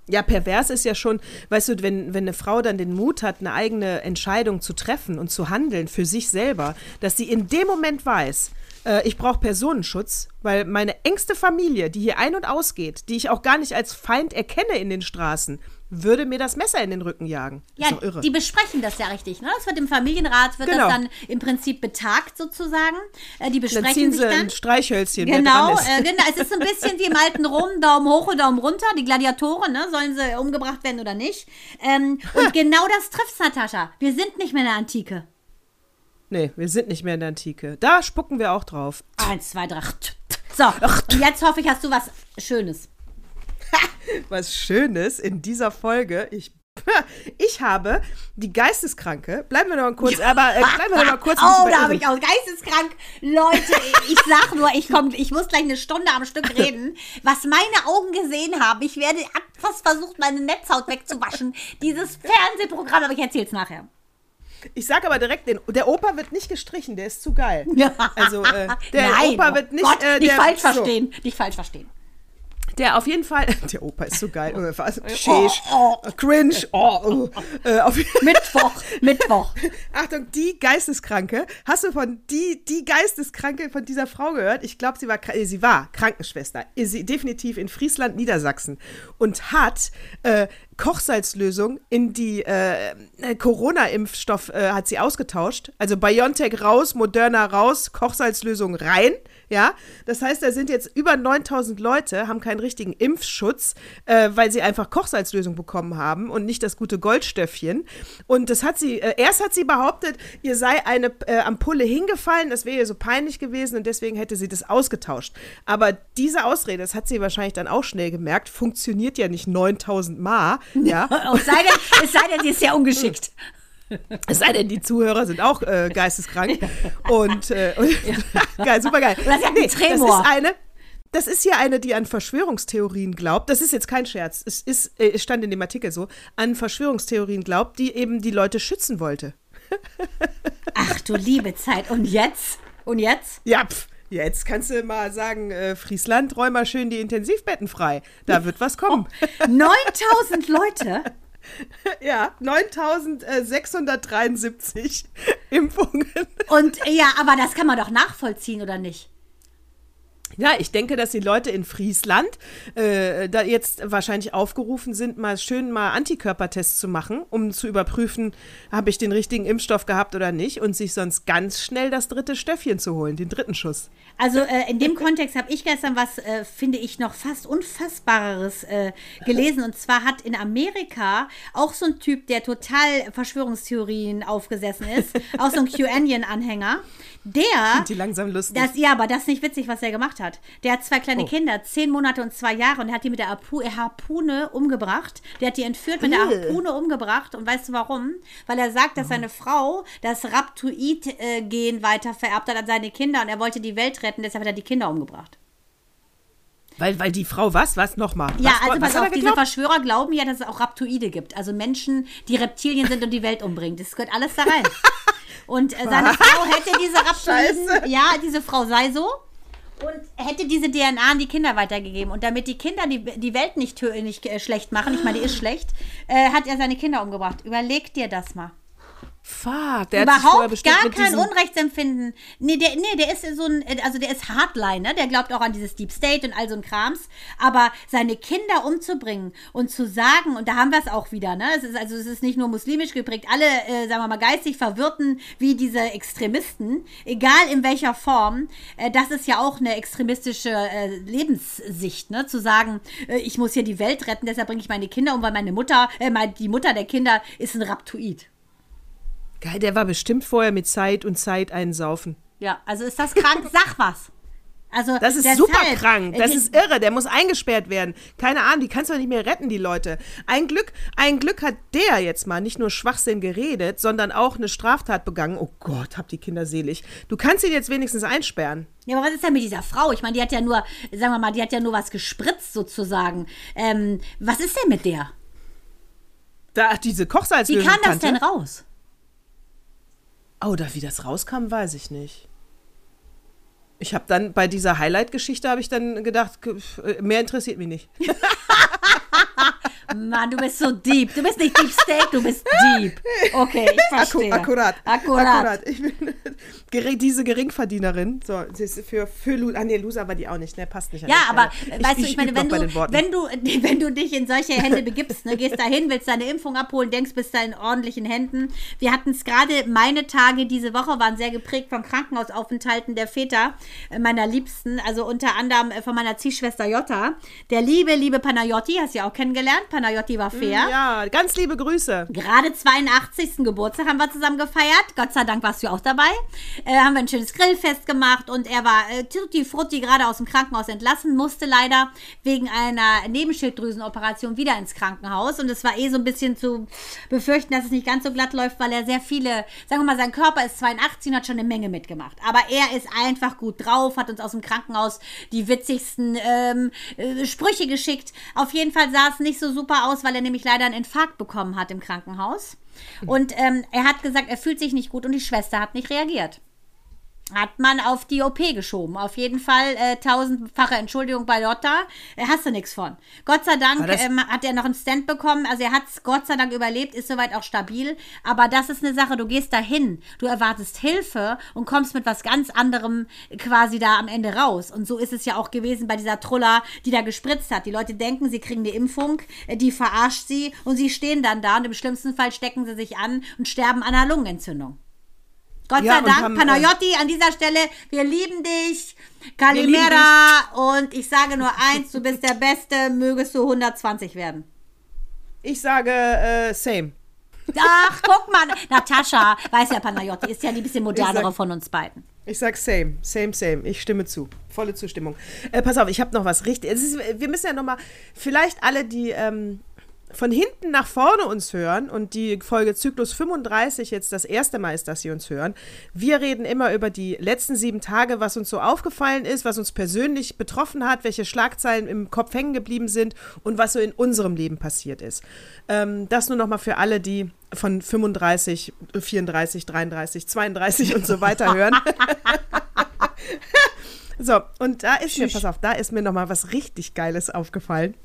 S3: Ja, pervers ist ja schon, weißt du, wenn, wenn eine Frau dann den Mut hat, eine eigene Entscheidung zu treffen und zu handeln für sich selber, dass sie in dem Moment weiß, äh, ich brauche Personenschutz, weil meine engste Familie, die hier ein- und ausgeht, die ich auch gar nicht als Feind erkenne in den Straßen, würde mir das Messer in den Rücken jagen.
S1: Ja,
S3: ist doch irre.
S1: die besprechen das ja richtig. Ne? Das wird im Familienrat, wird
S3: Genau.
S1: das dann im Prinzip betagt sozusagen. Äh, die
S3: dann
S1: besprechen
S3: ziehen
S1: sich
S3: sie
S1: dann.
S3: ein Streichhölzchen,
S1: Genau, äh, genau, es ist ein bisschen wie im alten Rom, Daumen hoch und Daumen runter, die Gladiatoren, ne? sollen sie umgebracht werden oder nicht. Ähm, und genau das trifft's, Natascha. Wir sind nicht mehr in der Antike.
S3: Nee, wir sind nicht mehr in der Antike. Da spucken wir auch drauf.
S1: Eins, zwei, drei. So, und jetzt hoffe ich, hast du was Schönes.
S3: was Schönes in dieser Folge. Ich, ich habe die Geisteskranke. Bleiben wir noch mal kurz, aber äh, bleiben wir noch mal kurz.
S1: Oh, da habe ich auch geisteskrank. Leute, ich sag nur, ich komm, ich muss gleich eine Stunde am Stück reden. Was meine Augen gesehen haben, ich werde fast versucht, meine Netzhaut wegzuwaschen. Dieses Fernsehprogramm, aber ich erzähl's nachher.
S3: Ich sage aber direkt, den, der Opa wird nicht gestrichen, der ist zu geil.
S1: Ja.
S3: Also äh, der
S1: Nein,
S3: Opa
S1: oh
S3: wird nicht,
S1: Gott,
S3: äh,
S1: nicht
S3: der,
S1: falsch
S3: so,
S1: verstehen. Nicht falsch verstehen.
S3: Der auf jeden Fall, der Opa ist so geil. Äh, was?
S1: Oh,
S3: Sheesh,
S1: oh.
S3: äh, cringe. Oh, äh, äh,
S1: Mittwoch, Mittwoch.
S3: Achtung, die Geisteskranke. Hast du von die, die Geisteskranke von dieser Frau gehört? Ich glaube, sie war, äh, sie war Krankenschwester. Ist Sie definitiv in Friesland, Niedersachsen und hat äh, Kochsalzlösung in die äh, Corona-Impfstoff äh, hat sie ausgetauscht. Also BioNTech raus, Moderna raus, Kochsalzlösung rein. Ja, das heißt, da sind jetzt über 9000 Leute, haben keinen richtigen Impfschutz, äh, weil sie einfach Kochsalzlösung bekommen haben und nicht das gute Goldstöffchen. Und das hat sie, äh, erst hat sie behauptet, ihr sei eine äh, Ampulle hingefallen, das wäre ihr so peinlich gewesen und deswegen hätte sie das ausgetauscht. Aber diese Ausrede, das hat sie wahrscheinlich dann auch schnell gemerkt, funktioniert ja nicht 9000 Mal. Ja,
S1: Es sei denn, es sei denn, sie ist sehr ungeschickt.
S3: es sei denn, die Zuhörer sind auch äh, geisteskrank. Und, äh, und geil, super geil.
S1: Einen
S3: das ist eine. Das ist hier eine, die an Verschwörungstheorien glaubt. Das ist jetzt kein Scherz. Es ist, äh, es stand in dem Artikel so, an Verschwörungstheorien glaubt, die eben die Leute schützen wollte.
S1: Ach du liebe Zeit. Und jetzt? Und jetzt?
S3: Ja, pf, jetzt kannst du mal sagen, äh, Friesland, räum mal schön die Intensivbetten frei. Da wird was kommen.
S1: 9000 Leute?
S3: Ja, 9673 Impfungen.
S1: Und ja, aber das kann man doch nachvollziehen, oder nicht?
S3: Ja, ich denke, dass die Leute in Friesland äh, da jetzt wahrscheinlich aufgerufen sind, mal schön mal Antikörpertests zu machen, um zu überprüfen, habe ich den richtigen Impfstoff gehabt oder nicht und sich sonst ganz schnell das dritte Stöffchen zu holen, den dritten Schuss.
S1: Also äh, in dem Kontext habe ich gestern was, äh, finde ich, noch fast Unfassbareres äh, gelesen. Und zwar hat in Amerika auch so ein Typ, der total Verschwörungstheorien aufgesessen ist, auch so ein QAnon-Anhänger, der...
S3: Die langsam lustig.
S1: Das, ja, aber das ist nicht witzig, was er gemacht hat. Der hat zwei kleine
S3: Oh.
S1: Kinder, zehn Monate und zwei Jahre, und der hat die mit der Harpu Harpune umgebracht. Der hat die entführt mit der
S3: Äh.
S1: Harpune umgebracht. Und weißt du warum? Weil er sagt, dass seine Frau das Raptoid-Gen weiter vererbt hat an seine Kinder und er wollte die Welt retten, deshalb hat er die Kinder umgebracht.
S3: weil, weil die Frau was? Was nochmal?
S1: Ja,
S3: was,
S1: also
S3: was
S1: pass
S3: hat er
S1: auf, diese? Verschwörer glauben ja, dass es auch Raptoide gibt. Also Menschen, die Reptilien sind und die Welt umbringen. Das gehört alles da rein. Und äh, seine Frau hätte diese Raptoiden,
S3: Scheiße.
S1: ja, diese Frau sei so und hätte diese DNA an die Kinder weitergegeben. Und damit die Kinder die, die Welt nicht, nicht äh, schlecht machen, ich meine, die ist schlecht, äh, hat er seine Kinder umgebracht. Überleg dir das mal.
S3: Fuck, der
S1: Überhaupt gar kein Unrechtsempfinden. Nee, der, nee, der ist so ein, also der ist Hardline, ne? Der glaubt auch an dieses Deep State und all so ein Krams. Aber seine Kinder umzubringen und zu sagen, und da haben wir es auch wieder, ne? Es ist also, es ist nicht nur muslimisch geprägt, alle, äh, sagen wir mal, geistig Verwirrten wie diese Extremisten, egal in welcher Form, äh, das ist ja auch eine extremistische äh, Lebenssicht, ne? Zu sagen, äh, ich muss hier die Welt retten, deshalb bringe ich meine Kinder um, weil meine Mutter, äh, die Mutter der Kinder ist ein Raptoid.
S3: Geil, der war bestimmt vorher mit Zeit und Zeit einsaufen.
S1: Ja, also ist das krank? Sag was. Also
S3: Das ist super krank. Das
S1: äh,
S3: ist irre. Der muss eingesperrt werden. Keine Ahnung, die kannst du nicht mehr retten, die Leute. Ein Glück, ein Glück hat der jetzt mal nicht nur Schwachsinn geredet, sondern auch eine Straftat begangen. Oh Gott, hab die Kinder selig. Du kannst ihn jetzt wenigstens einsperren.
S1: Ja, aber was ist denn mit dieser Frau? Ich meine, die hat ja nur, sagen wir mal, die hat ja nur was gespritzt sozusagen. Ähm, was ist denn mit der?
S3: Da, diese
S1: Wie
S3: Kochsalzlösung.
S1: kam das denn raus?
S3: Da wie das rauskam, weiß ich nicht. Ich habe dann bei dieser Highlight-Geschichte habe ich dann gedacht, äh, mehr interessiert mich nicht.
S1: Mann, du bist so deep. Du bist nicht Deep State, du bist deep. Okay, ich verstehe.
S3: akkurat.
S1: Akkurat.
S3: Ich bin gering- diese Geringverdienerin. So, sie ist für, für Lu ah, nee, Loser war die auch nicht, ne? Passt nicht. an
S1: Ja, aber
S3: Stelle.
S1: weißt du, ich meine, wenn du, wenn du, wenn du dich in solche Hände begibst, ne, gehst da hin, willst deine Impfung abholen, denkst, bist da in ordentlichen Händen. Wir hatten es gerade, meine Tage diese Woche waren sehr geprägt von Krankenhausaufenthalten der Väter äh, meiner Liebsten, also unter anderem äh, von meiner Ziehschwester Jota. Der liebe, liebe Panayotti, hast du ja auch kennengelernt. Panayotti war fair.
S3: Ja, ganz liebe Grüße.
S1: Gerade 82. Geburtstag haben wir zusammen gefeiert. Gott sei Dank warst du auch dabei. Äh, haben wir ein schönes Grillfest gemacht und er war äh, tutti frutti gerade aus dem Krankenhaus entlassen, musste leider wegen einer Nebenschilddrüsenoperation wieder ins Krankenhaus und es war eh so ein bisschen zu befürchten, dass es nicht ganz so glatt läuft, weil er sehr viele, sagen wir mal, sein Körper ist 82 und hat schon eine Menge mitgemacht. Aber er ist einfach gut drauf, hat uns aus dem Krankenhaus die witzigsten ähm, äh, Sprüche geschickt. Auf jeden Fall sah es nicht so super aus, weil er nämlich leider einen Infarkt bekommen hat im Krankenhaus. Und ähm, er hat gesagt, er fühlt sich nicht gut und die Schwester hat nicht reagiert. Hat man auf die OP geschoben. Auf jeden Fall äh, tausendfache Entschuldigung bei Lotta. Äh, hast du nichts von. Gott sei Dank ähm, hat er noch einen Stand bekommen. Also er hat es Gott sei Dank überlebt, ist soweit auch stabil. Aber das ist eine Sache, du gehst dahin, du erwartest Hilfe und kommst mit was ganz anderem quasi da am Ende raus. Und so ist es ja auch gewesen bei dieser Trulla, die da gespritzt hat. Die Leute denken, sie kriegen eine Impfung, äh, die verarscht sie und sie stehen dann da und im schlimmsten Fall stecken sie sich an und sterben an einer Lungenentzündung. Gott
S3: Ja,
S1: sei Dank,
S3: haben, äh,
S1: Panayotti, an dieser Stelle, wir lieben dich. Kalimera. Und ich sage nur eins, du bist der Beste, mögest du 120 werden.
S3: Ich sage äh, same.
S1: Ach, guck mal. Natascha, weiß ja, Panayotti ist ja die bisschen modernere
S3: sag-
S1: von uns beiden.
S3: Ich sag same, same, same. Ich stimme zu. Volle Zustimmung. Äh, pass auf, ich habe noch was richtig. Ist, wir müssen ja noch mal, vielleicht alle, die ähm, von hinten nach vorne uns hören und die Folge Zyklus 35 jetzt das erste Mal ist, dass sie uns hören. Wir reden immer über die letzten sieben Tage, was uns so aufgefallen ist, was uns persönlich betroffen hat, welche Schlagzeilen im Kopf hängen geblieben sind und was so in unserem Leben passiert ist. Ähm, das nur noch mal für alle, die von 35, 34, 33, 32 und so weiter hören. So, und da ist mir, pass auf, da ist mir noch mal was richtig Geiles aufgefallen.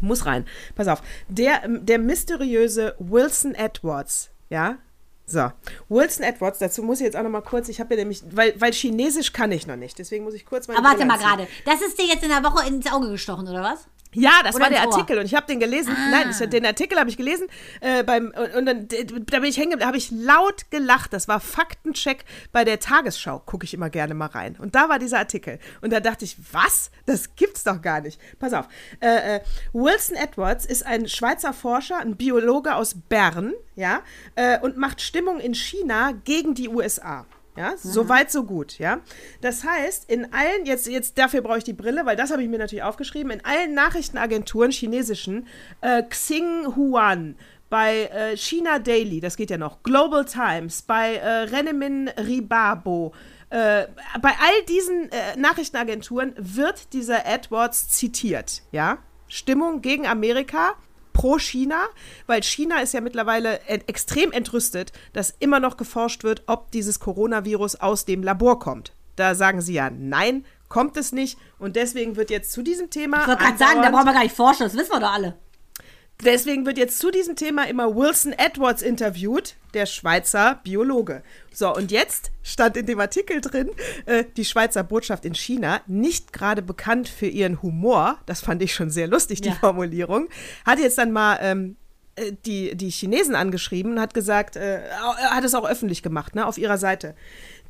S3: Muss rein. Pass auf. Der, der mysteriöse Wilson Edwards, ja? So, Wilson Edwards, dazu muss ich jetzt auch noch mal kurz, ich habe ja nämlich, weil, weil Chinesisch kann ich noch nicht, deswegen muss ich kurz meine
S1: Aber warte mal gerade. Das ist dir jetzt in der Woche ins Auge gestochen, oder was?
S3: Ja, das
S1: Oder
S3: war der? Artikel und ich habe den gelesen. Nein, ich, den Artikel habe ich gelesen äh, beim und, dann da bin ich hängen, da habe ich laut gelacht. Das war Faktencheck bei der Tagesschau. Gucke ich immer gerne mal rein. Und da war dieser Artikel und da dachte ich, was? Das gibt's doch gar nicht. Pass auf. Äh, äh, Wilson Edwards ist ein Schweizer Forscher, ein Biologe aus Bern, ja, äh, und macht Stimmung in China gegen die USA. Ja, so weit, so gut, ja. Das heißt, in allen, jetzt, jetzt dafür brauche ich die Brille, weil das habe ich mir natürlich aufgeschrieben, in allen Nachrichtenagenturen, chinesischen, äh, Xinhuan, bei äh, China Daily, das geht ja noch, Global Times, bei äh, Renemin Ribabo, äh, bei all diesen äh, Nachrichtenagenturen wird dieser Edwards zitiert, ja. Stimmung gegen Amerika, pro China, weil China ist ja mittlerweile extrem entrüstet, dass immer noch geforscht wird, ob dieses Coronavirus aus dem Labor kommt. Da sagen sie ja, nein, kommt es nicht. Und deswegen wird jetzt zu diesem Thema.
S1: Ich wollte gerade sagen, da brauchen wir gar nicht forschen, das wissen wir doch alle.
S3: Deswegen wird jetzt zu diesem Thema immer Wilson Edwards interviewt, der Schweizer Biologe. So, und jetzt stand in dem Artikel drin, äh, die Schweizer Botschaft in China, nicht gerade bekannt für ihren Humor, das fand ich schon sehr lustig, die
S1: Ja.
S3: Formulierung, hat jetzt dann mal ähm, äh, die, die Chinesen angeschrieben und hat gesagt, äh, er hat es auch öffentlich gemacht, ne, auf ihrer Seite.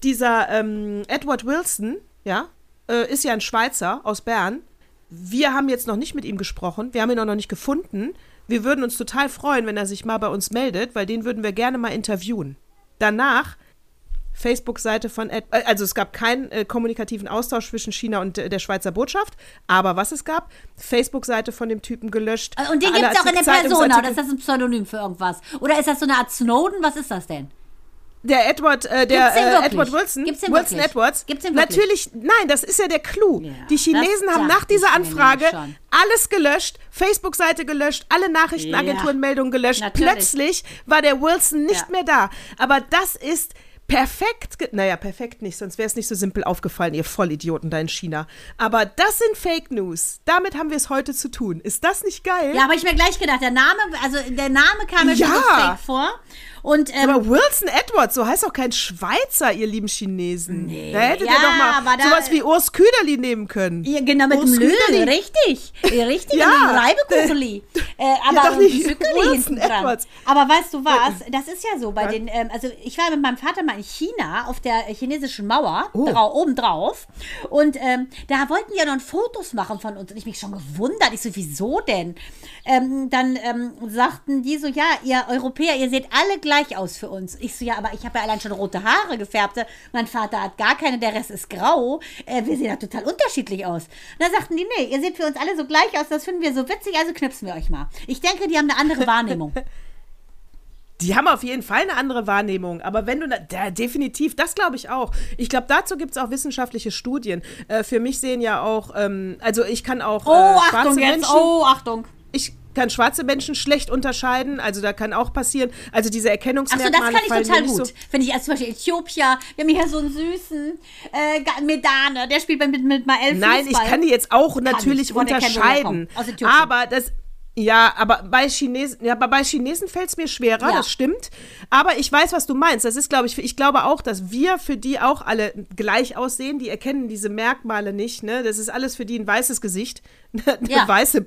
S3: Dieser ähm, Edward Wilson, ja, äh, ist ja ein Schweizer aus Bern. Wir haben jetzt noch nicht mit ihm gesprochen, wir haben ihn auch noch nicht gefunden. Wir würden uns total freuen, wenn er sich mal bei uns meldet, weil den würden wir gerne mal interviewen. Danach Facebook-Seite von Ed äh, also es gab keinen äh, kommunikativen Austausch zwischen China und äh, der Schweizer Botschaft, aber was es gab, Facebook-Seite von dem Typen gelöscht.
S1: Und den gibt es auch in der Persona, oder ist das ein Pseudonym für irgendwas? Oder ist das so eine Art Snowden? Was ist das denn?
S3: Der Edward, äh, der äh? Edward Wilson,
S1: Gibt's den
S3: Wilson
S1: wirklich?
S3: Edwards.
S1: Gibt's den wirklich?
S3: Natürlich, nein, das ist ja der Clou.
S1: Ja,
S3: die Chinesen haben nach dieser Anfrage
S1: schon.
S3: alles gelöscht, Facebook-Seite gelöscht, alle Nachrichtenagenturenmeldungen gelöscht.
S1: natürlich.
S3: Plötzlich war der Wilson nicht
S1: Ja.
S3: mehr da. Aber das ist perfekt, naja, perfekt nicht, sonst wäre es nicht so simpel aufgefallen, ihr Vollidioten da in China. Aber das sind Fake News. Damit haben wir es heute zu tun. Ist das nicht geil?
S1: Ja, habe ich mir gleich gedacht. Der Name, also der Name kam mir schon so
S3: Ja.
S1: fake vor. Und ähm,
S3: Aber Wilson Edwards, so heißt auch kein Schweizer, ihr lieben Chinesen.
S1: Nee.
S3: Da hättet
S1: Ja,
S3: ihr doch mal
S1: da-
S3: sowas wie Urs Küderli nehmen können.
S1: Ja, genau, mit
S3: Urs
S1: dem Lö,
S3: Küderli.
S1: richtig. Richtig,
S3: Ja.
S1: mit dem Reibekucheli. Äh, aber
S3: doch nicht Wilson. Edwards.
S1: Aber weißt du was, das ist ja so bei
S3: Was?
S1: den, ähm, also ich war mit meinem Vater mal in China auf der chinesischen Mauer,
S3: Oh.
S1: drau, oben drauf. Und ähm, da wollten die ja noch Fotos machen von uns. Und ich mich schon gewundert. Ich so, wieso denn? Ähm, dann ähm, sagten die so, ja, ihr Europäer, ihr seht alle gleich aus für uns. Ich so, ja, aber ich habe ja allein schon rote Haare gefärbte. Mein Vater hat gar keine, der Rest ist grau. Äh, wir sehen ja total unterschiedlich aus. Und dann sagten die, nee, ihr seht für uns alle so gleich aus, das finden wir so witzig, also knipsen wir euch mal. Ich denke, die haben eine andere Wahrnehmung.
S3: Die haben auf jeden Fall eine andere Wahrnehmung. Aber wenn du, da, definitiv, das glaube ich auch. Ich glaube, dazu gibt es auch wissenschaftliche Studien. Äh, für mich sehen ja auch, ähm, also ich kann auch
S1: Oh,
S3: äh,
S1: Achtung
S3: schwarze
S1: jetzt,
S3: Menschen,
S1: oh, Achtung.
S3: Ich kann schwarze Menschen schlecht unterscheiden. Also da kann auch passieren. Also diese
S1: Achso,
S3: Erkennungsmerkmale
S1: das kann ich total gut.
S3: So.
S1: Finde ich, als zum Beispiel Äthiopier, wir haben hier so einen süßen äh, Medane, der spielt mit, mit Mael
S3: Nein, ich kann die jetzt auch natürlich
S1: ich.
S3: Unterscheiden. Aber das. Ja, aber bei Chinesen, ja, bei Chinesen fällt es mir schwerer,
S1: Ja.
S3: das stimmt. Aber ich weiß, was du meinst. Das ist, glaube ich, ich glaube auch, dass wir für die auch alle gleich aussehen. Die erkennen diese Merkmale nicht. Ne? Das ist alles für die ein weißes Gesicht. Eine
S1: Ja.
S3: weiße,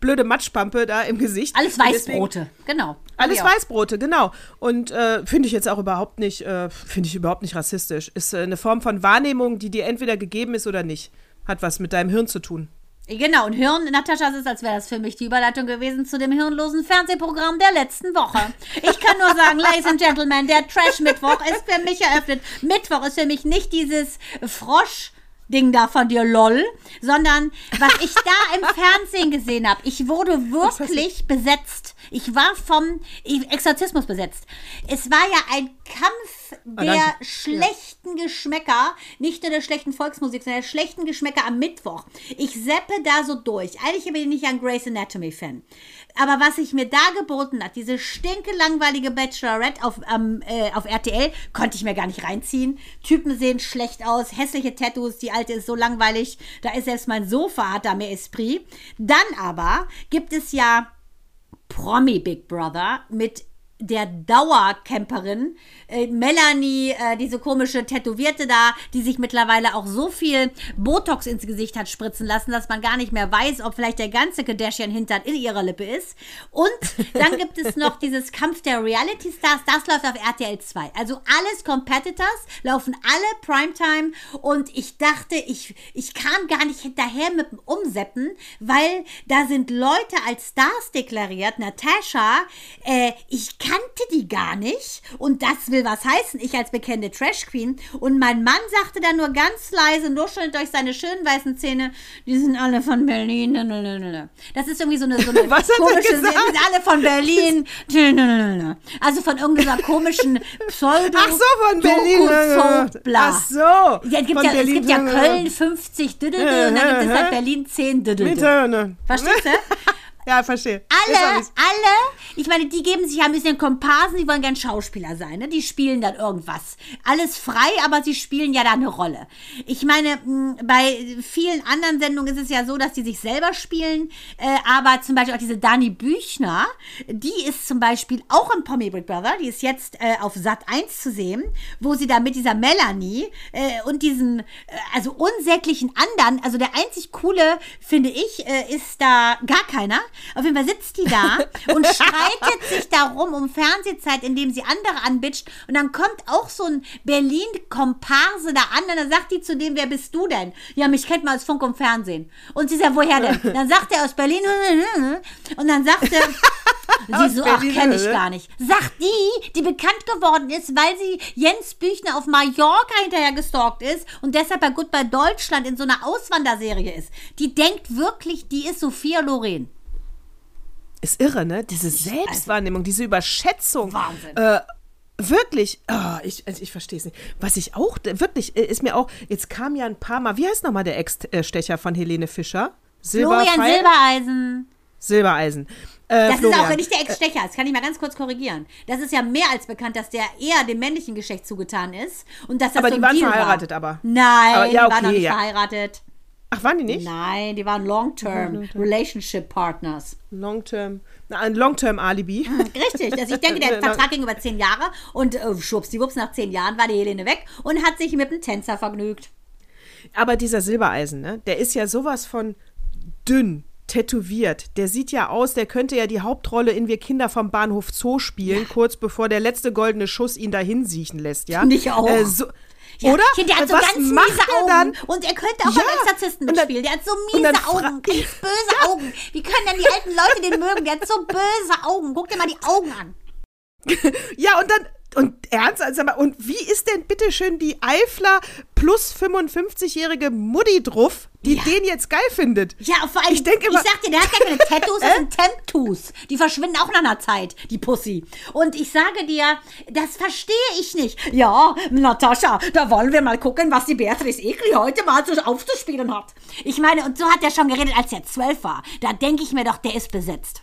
S3: blöde Matschpampe da im Gesicht.
S1: Alles
S3: Und deswegen-
S1: Weißbrote, genau.
S3: Alles
S1: ich auch.
S3: Weißbrote, genau. Und äh, finde ich jetzt auch überhaupt nicht, äh, finde ich überhaupt nicht rassistisch. Ist äh, eine Form von Wahrnehmung, die dir entweder gegeben ist oder nicht. Hat was mit deinem Hirn zu tun.
S1: Genau, und Hirn, Natascha, es ist, als wäre das für mich die Überleitung gewesen zu dem hirnlosen Fernsehprogramm der letzten Woche. Ich kann nur sagen, Ladies and Gentlemen, der Trash-Mittwoch ist für mich eröffnet. Mittwoch ist für mich nicht dieses Frosch. Ding da von dir, lol, sondern was ich da im Fernsehen gesehen habe, ich wurde wirklich besetzt. Ich war vom Exorzismus besetzt. Es war ja ein Kampf
S3: Ah,
S1: der
S3: danke.
S1: schlechten Geschmäcker, nicht nur der schlechten Volksmusik, sondern der schlechten Geschmäcker am Mittwoch. Ich seppe da so durch. Eigentlich bin ich nicht ein Grey's Anatomy Fan. Aber was sich mir da geboten hat, diese stinke langweilige Bachelorette auf, ähm, äh, auf RTL, konnte ich mir gar nicht reinziehen. Typen sehen schlecht aus, hässliche Tattoos, die alte ist so langweilig. Da ist selbst mein Sofa hat da mehr Esprit. Dann aber gibt es ja Promi Big Brother mit der Dauercamperin äh, Melanie, äh, diese komische Tätowierte da, die sich mittlerweile auch so viel Botox ins Gesicht hat spritzen lassen, dass man gar nicht mehr weiß, ob vielleicht der ganze Kardashian-Hintern in ihrer Lippe ist. Und dann gibt es noch dieses Kampf der Reality Stars, das läuft auf RTL 2. Also alles Competitors, laufen alle Primetime und ich dachte, ich, ich kam gar nicht hinterher mit dem Umseppen, weil da sind Leute als Stars deklariert. Natascha, äh, ich kannte die gar nicht und das will was heißen, ich als bekannte Trash Queen. Und mein Mann sagte dann nur ganz leise, nuschelnd durch seine schönen weißen Zähne, die sind alle von Berlin. Das ist irgendwie so eine, so eine komische, sind alle von Berlin. Also von irgendeiner komischen Pseudo.
S3: Ach so, von Berlin. Ach so.
S1: Ja, es gibt ja, es gibt ja Köln 50 Düdel und dann gibt es halt Berlin 10 Düdel.
S3: Mit, äh, ne.
S1: Verstehst du?
S3: Ja, verstehe.
S1: Alle, alle, ich meine, die geben sich ja ein bisschen Komparsen, die wollen gern Schauspieler sein, ne? Die spielen dann irgendwas. Alles frei, aber sie spielen ja da eine Rolle. Ich meine, mh, bei vielen anderen Sendungen ist es ja so, dass die sich selber spielen, äh, aber zum Beispiel auch diese Dani Büchner, die ist zum Beispiel auch im Pommy Big Brother, die ist jetzt äh, auf Sat 1 zu sehen, wo sie da mit dieser Melanie äh, und diesen, äh, also unsäglichen anderen, also der einzig coole, finde ich, äh, ist da gar keiner. Auf jeden Fall sitzt die da und streitet sich darum um Fernsehzeit, indem sie andere anbitscht. Und dann kommt auch so ein Berlin-Komparse da an und dann sagt die zu dem, wer bist du denn? Ja, mich kennt man aus Funk und Fernsehen. Und sie sagt, woher denn? Dann sagt er aus Berlin. Und dann sagt er, sie so, ach, kenne ich
S3: ne?
S1: gar nicht. Sagt die, die bekannt geworden ist, weil sie Jens Büchner auf Mallorca hinterher gestalkt ist und deshalb bei Goodbye Deutschland in so einer Auswanderserie ist. Die denkt wirklich, die ist Sophia Loren.
S3: Ist irre, ne? Diese Selbstwahrnehmung, diese Überschätzung.
S1: Wahnsinn.
S3: Äh, wirklich, ah, ich, also ich verstehe es nicht. Was ich auch, wirklich, äh, ist mir auch, jetzt kam ja ein paar Mal, wie heißt nochmal der Ex-Stecher von Helene Fischer?
S1: Florian
S3: Silberpfeil?
S1: Silbereisen.
S3: Silbereisen. Äh,
S1: Das
S3: Florian.
S1: ist auch nicht der Ex-Stecher, das kann ich mal ganz kurz korrigieren. Das ist ja mehr als bekannt, dass der eher dem männlichen Geschlecht zugetan ist. Und dass das
S3: Aber
S1: so
S3: die waren
S1: Deal
S3: verheiratet
S1: war.
S3: aber.
S1: Nein,
S3: Aber ja,
S1: die waren
S3: okay,
S1: noch nicht
S3: ja.
S1: verheiratet.
S3: Ach, waren die nicht?
S1: Nein, die waren Long-Term Relationship Partners.
S3: Long-Term, ein Long-Term-Alibi.
S1: Richtig, also ich denke, der Vertrag ging über zehn Jahre und äh, schwuppsdiwupps, nach zehn Jahren war die Helene weg und hat sich mit einem Tänzer vergnügt.
S3: Aber dieser Silbereisen, ne, der ist ja sowas von dünn, tätowiert. Der sieht ja aus, der könnte ja die Hauptrolle in Wir Kinder vom Bahnhof Zoo spielen, kurz bevor der letzte goldene Schuss ihn dahin siechen lässt, ja?
S1: Ich auch.
S3: Äh, so,
S1: Ja,
S3: oder?
S1: Der hat so
S3: Was
S1: ganz
S3: macht
S1: miese Augen.
S3: dann?
S1: Und er könnte auch
S3: Ja,
S1: beim Exorzisten mitspielen. Der hat so miese Augen, ganz böse Augen. Wie können denn die alten Leute den mögen? Der hat so böse Augen. Guck dir mal die Augen an.
S3: Ja, und dann, und ernst, also, und wie ist denn bitteschön die Eifler plus 55-jährige Mutti drauf, die
S1: Ja.
S3: den jetzt geil findet?
S1: Ja, vor allem,
S3: Ich denke immer-
S1: ich sag dir, der hat gar keine Tattoos, das sind Temptoos. Die verschwinden auch nach einer Zeit, die Pussy. Und ich sage dir, das verstehe ich nicht. Ja, Natascha, da wollen wir mal gucken, was die Beatrice Egli heute mal so aufzuspielen hat. Ich meine, und so hat er schon geredet, als er zwölf war. Da denke ich mir doch, der ist besetzt.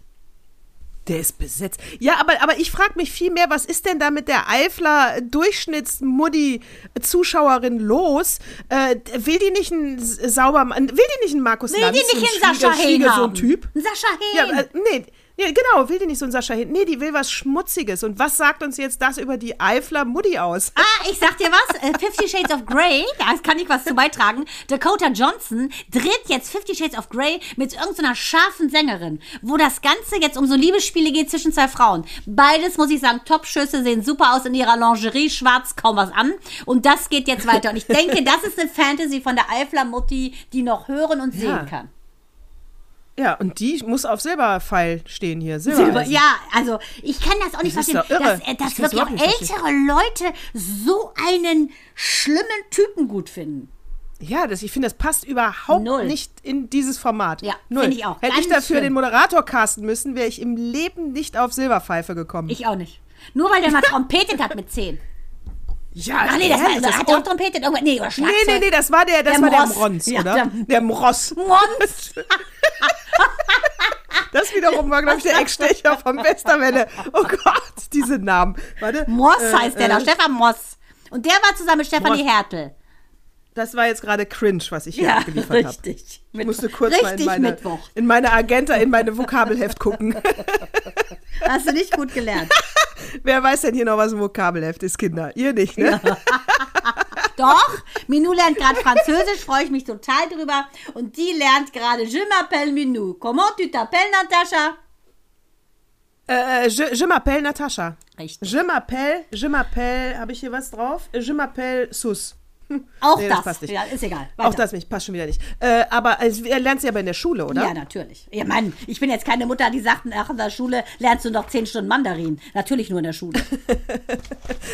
S3: Der ist besetzt. Ja, aber, aber ich frage mich viel mehr, was ist denn da mit der Eifler Durchschnittsmuddi-Zuschauerin los? Äh, will die nicht einen S- Saubermann, will die nicht einen Markus
S1: Will
S3: Lanz?
S1: die nicht
S3: so
S1: einen Sascha Hehn
S3: so
S1: haben?
S3: ein Typ?
S1: Ein Sascha
S3: Ja,
S1: Hehn.
S3: äh, nee, nee, genau, will die nicht so einen Sascha Hehn? Nee, die will was Schmutziges. Und was sagt uns jetzt das über die Eifler Mutti aus?
S1: Ah, ich sag dir was, äh, Fifty Shades of Grey, da kann ich was zu beitragen. Dakota Johnson dreht jetzt Fifty Shades of Grey mit irgendeiner scharfen Sängerin, wo das Ganze jetzt um so Liebesspiele geht zwischen zwei Frauen. Beides, muss ich sagen, Top-Schüsse, sehen super aus in ihrer Lingerie, schwarz, kaum was an. Und das geht jetzt weiter. Und ich denke, das ist eine Fantasy von der Eifler Mutti, die noch hören und
S3: Ja.
S1: sehen kann.
S3: Ja, und die muss auf Silberpfeil stehen hier.
S1: Silber,
S3: Silbereisen.
S1: ja, also ich kann das auch nicht
S3: Das ist
S1: verstehen,
S3: doch irre.
S1: dass, äh, dass wirklich auch ältere Leute so einen schlimmen Typen gut finden.
S3: Ja, das, ich finde, das passt überhaupt
S1: Null.
S3: nicht in dieses Format.
S1: Ja, finde ich auch.
S3: Hätte ich dafür
S1: schlimm.
S3: den Moderator casten müssen, wäre ich im Leben nicht auf Silberpfeife gekommen.
S1: Ich auch nicht. Nur weil der mal trompetet hat mit 10.
S3: ja,
S1: Ach nee, das war,
S3: ehrlich,
S1: das hat er auch trompetet. Irgendwann- Nee, oder
S3: Nee,
S1: Schlagzeug.
S3: nee, nee, das war der, das
S1: Der
S3: war der
S1: Mross.
S3: Mrons,
S1: Ja,
S3: oder?
S1: der-
S3: Der, Mross.
S1: Mons.
S3: Das wiederum war, glaube ich, der Eckstecher vom Westerwelle. Oh Gott, diese Namen. Warte.
S1: Moss
S3: Äh,
S1: heißt der da,
S3: äh,
S1: Stefan Moss. Und der war zusammen mit Stefanie
S3: Moss.
S1: Hertel.
S3: Das war jetzt gerade cringe, was ich hier
S1: Ja,
S3: abgeliefert habe.
S1: richtig.
S3: Ich musste kurz mal in
S1: Richtig
S3: meine,
S1: Mittwoch.
S3: in meine Agenda, in meine Vokabelheft gucken.
S1: Hast du nicht gut gelernt.
S3: Wer weiß denn hier noch, was ein Vokabelheft ist, Kinder? Ihr nicht, ne?
S1: Doch, Minou lernt gerade Französisch, freue ich mich total drüber. Und die lernt gerade Je m'appelle Minou. Comment tu t'appelles, Natascha?
S3: Äh, je je m'appelle Natascha.
S1: Richtig.
S3: Je m'appelle, je m'appelle, habe ich hier was drauf? Je m'appelle Sus.
S1: Auch
S3: Nee, das
S1: das.
S3: passt nicht.
S1: Ja, ist egal.
S3: Auch
S1: Weiter.
S3: das nicht, passt schon wieder nicht. Äh, aber also, er lernt sie aber in der Schule, oder?
S1: Ja, natürlich. Ja, Mann, ich bin jetzt keine Mutter, die sagt, nach der Schule lernst du noch zehn Stunden Mandarin. Natürlich nur in der Schule.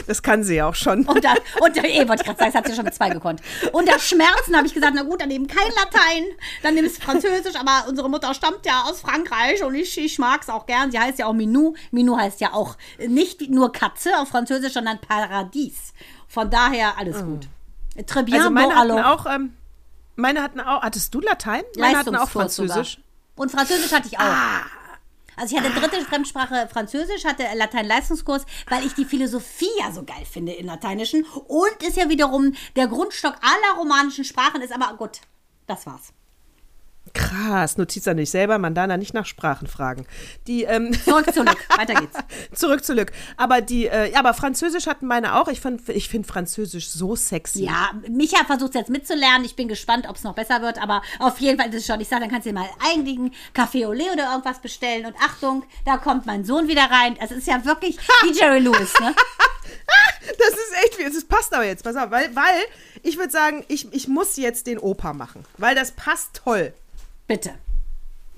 S3: Das kann sie ja auch schon.
S1: Unter, unter eh, wollte ich gerade sagen, das hat sie schon mit zwei gekonnt. Unter Schmerzen habe ich gesagt, na gut, dann eben kein Latein, dann nimmst du Französisch, aber unsere Mutter stammt ja aus Frankreich und ich, ich mag es auch gern. Sie heißt ja auch Minou. Minou heißt ja auch nicht nur Katze auf Französisch, sondern Paradies. Von daher alles gut. Très bien,
S3: Also
S1: bon
S3: meine hatten
S1: alors.
S3: auch, ähm, meine hatten auch, hattest du Latein? Meine hatten auch Französisch.
S1: Und Französisch hatte ich auch. Also ich hatte dritte Fremdsprache Französisch, hatte Latein-Leistungskurs, weil ich die Philosophie ja so geil finde im Lateinischen. Und ist ja wiederum der Grundstock aller romanischen Sprachen ist. Aber gut, das war's.
S3: Krass, Notiz an dich selber, Mandana nicht nach Sprachen fragen. Die, ähm,
S1: Zurück zu Lück, weiter geht's.
S3: zurück zu Lück. Aber die, äh, ja, aber Französisch hatten meine auch. Ich, fand- ich finde Französisch so sexy.
S1: Ja, Micha versucht jetzt mitzulernen. Ich bin gespannt, ob es noch besser wird. Aber auf jeden Fall ist es schon. Ich sage, dann kannst du dir mal eigentlichen Café au lait oder irgendwas bestellen. Und Achtung, da kommt mein Sohn wieder rein. Es ist ja wirklich wie Jerry Lewis, ne?
S3: Das ist echt. Es passt aber jetzt, pass auf, weil, weil ich würde sagen, ich, ich muss jetzt den Opa machen, weil das passt toll.
S1: Bitte.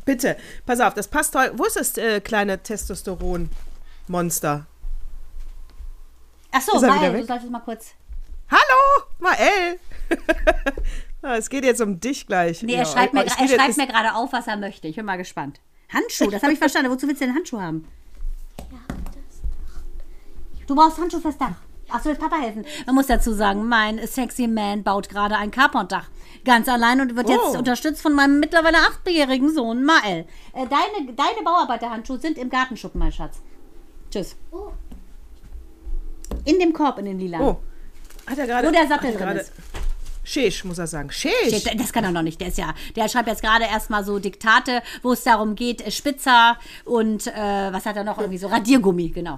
S3: Bitte, pass auf, das passt toll. Wo ist das äh, kleine Testosteron-Monster?
S1: Ach so,
S3: Ist er wieder
S1: weil,
S3: weg?
S1: du solltest mal kurz.
S3: Hallo, Mael. Ah, es geht jetzt um dich gleich.
S1: Nee,
S3: Ja,
S1: er schreibt, mir,
S3: es
S1: gra-
S3: geht
S1: er schreibt
S3: jetzt-
S1: mir gerade auf, was er möchte. Ich bin mal gespannt. Handschuh, das habe ich verstanden. Wozu willst du denn Handschuh haben? Du brauchst Handschuh fürs Dach. Ach, so, will Papa helfen. Man muss dazu sagen, mein sexy Man baut gerade ein Carportdach. Ganz allein und wird jetzt
S3: Oh.
S1: unterstützt von meinem mittlerweile achtjährigen Sohn Mael. Äh, deine, deine Bauarbeiterhandschuhe sind im Gartenschuppen, mein Schatz. Tschüss. In dem Korb, in den lila.
S3: Oh, hat er gerade.
S1: Wo der Sattel drin
S3: gerade-
S1: ist.
S3: Sheesh, muss er sagen.
S1: Steht- Das kann er noch nicht. Der ist ja, der schreibt jetzt gerade erstmal so Diktate, wo es darum geht, äh, Spitzer und äh, was hat er noch irgendwie so Radiergummi, genau.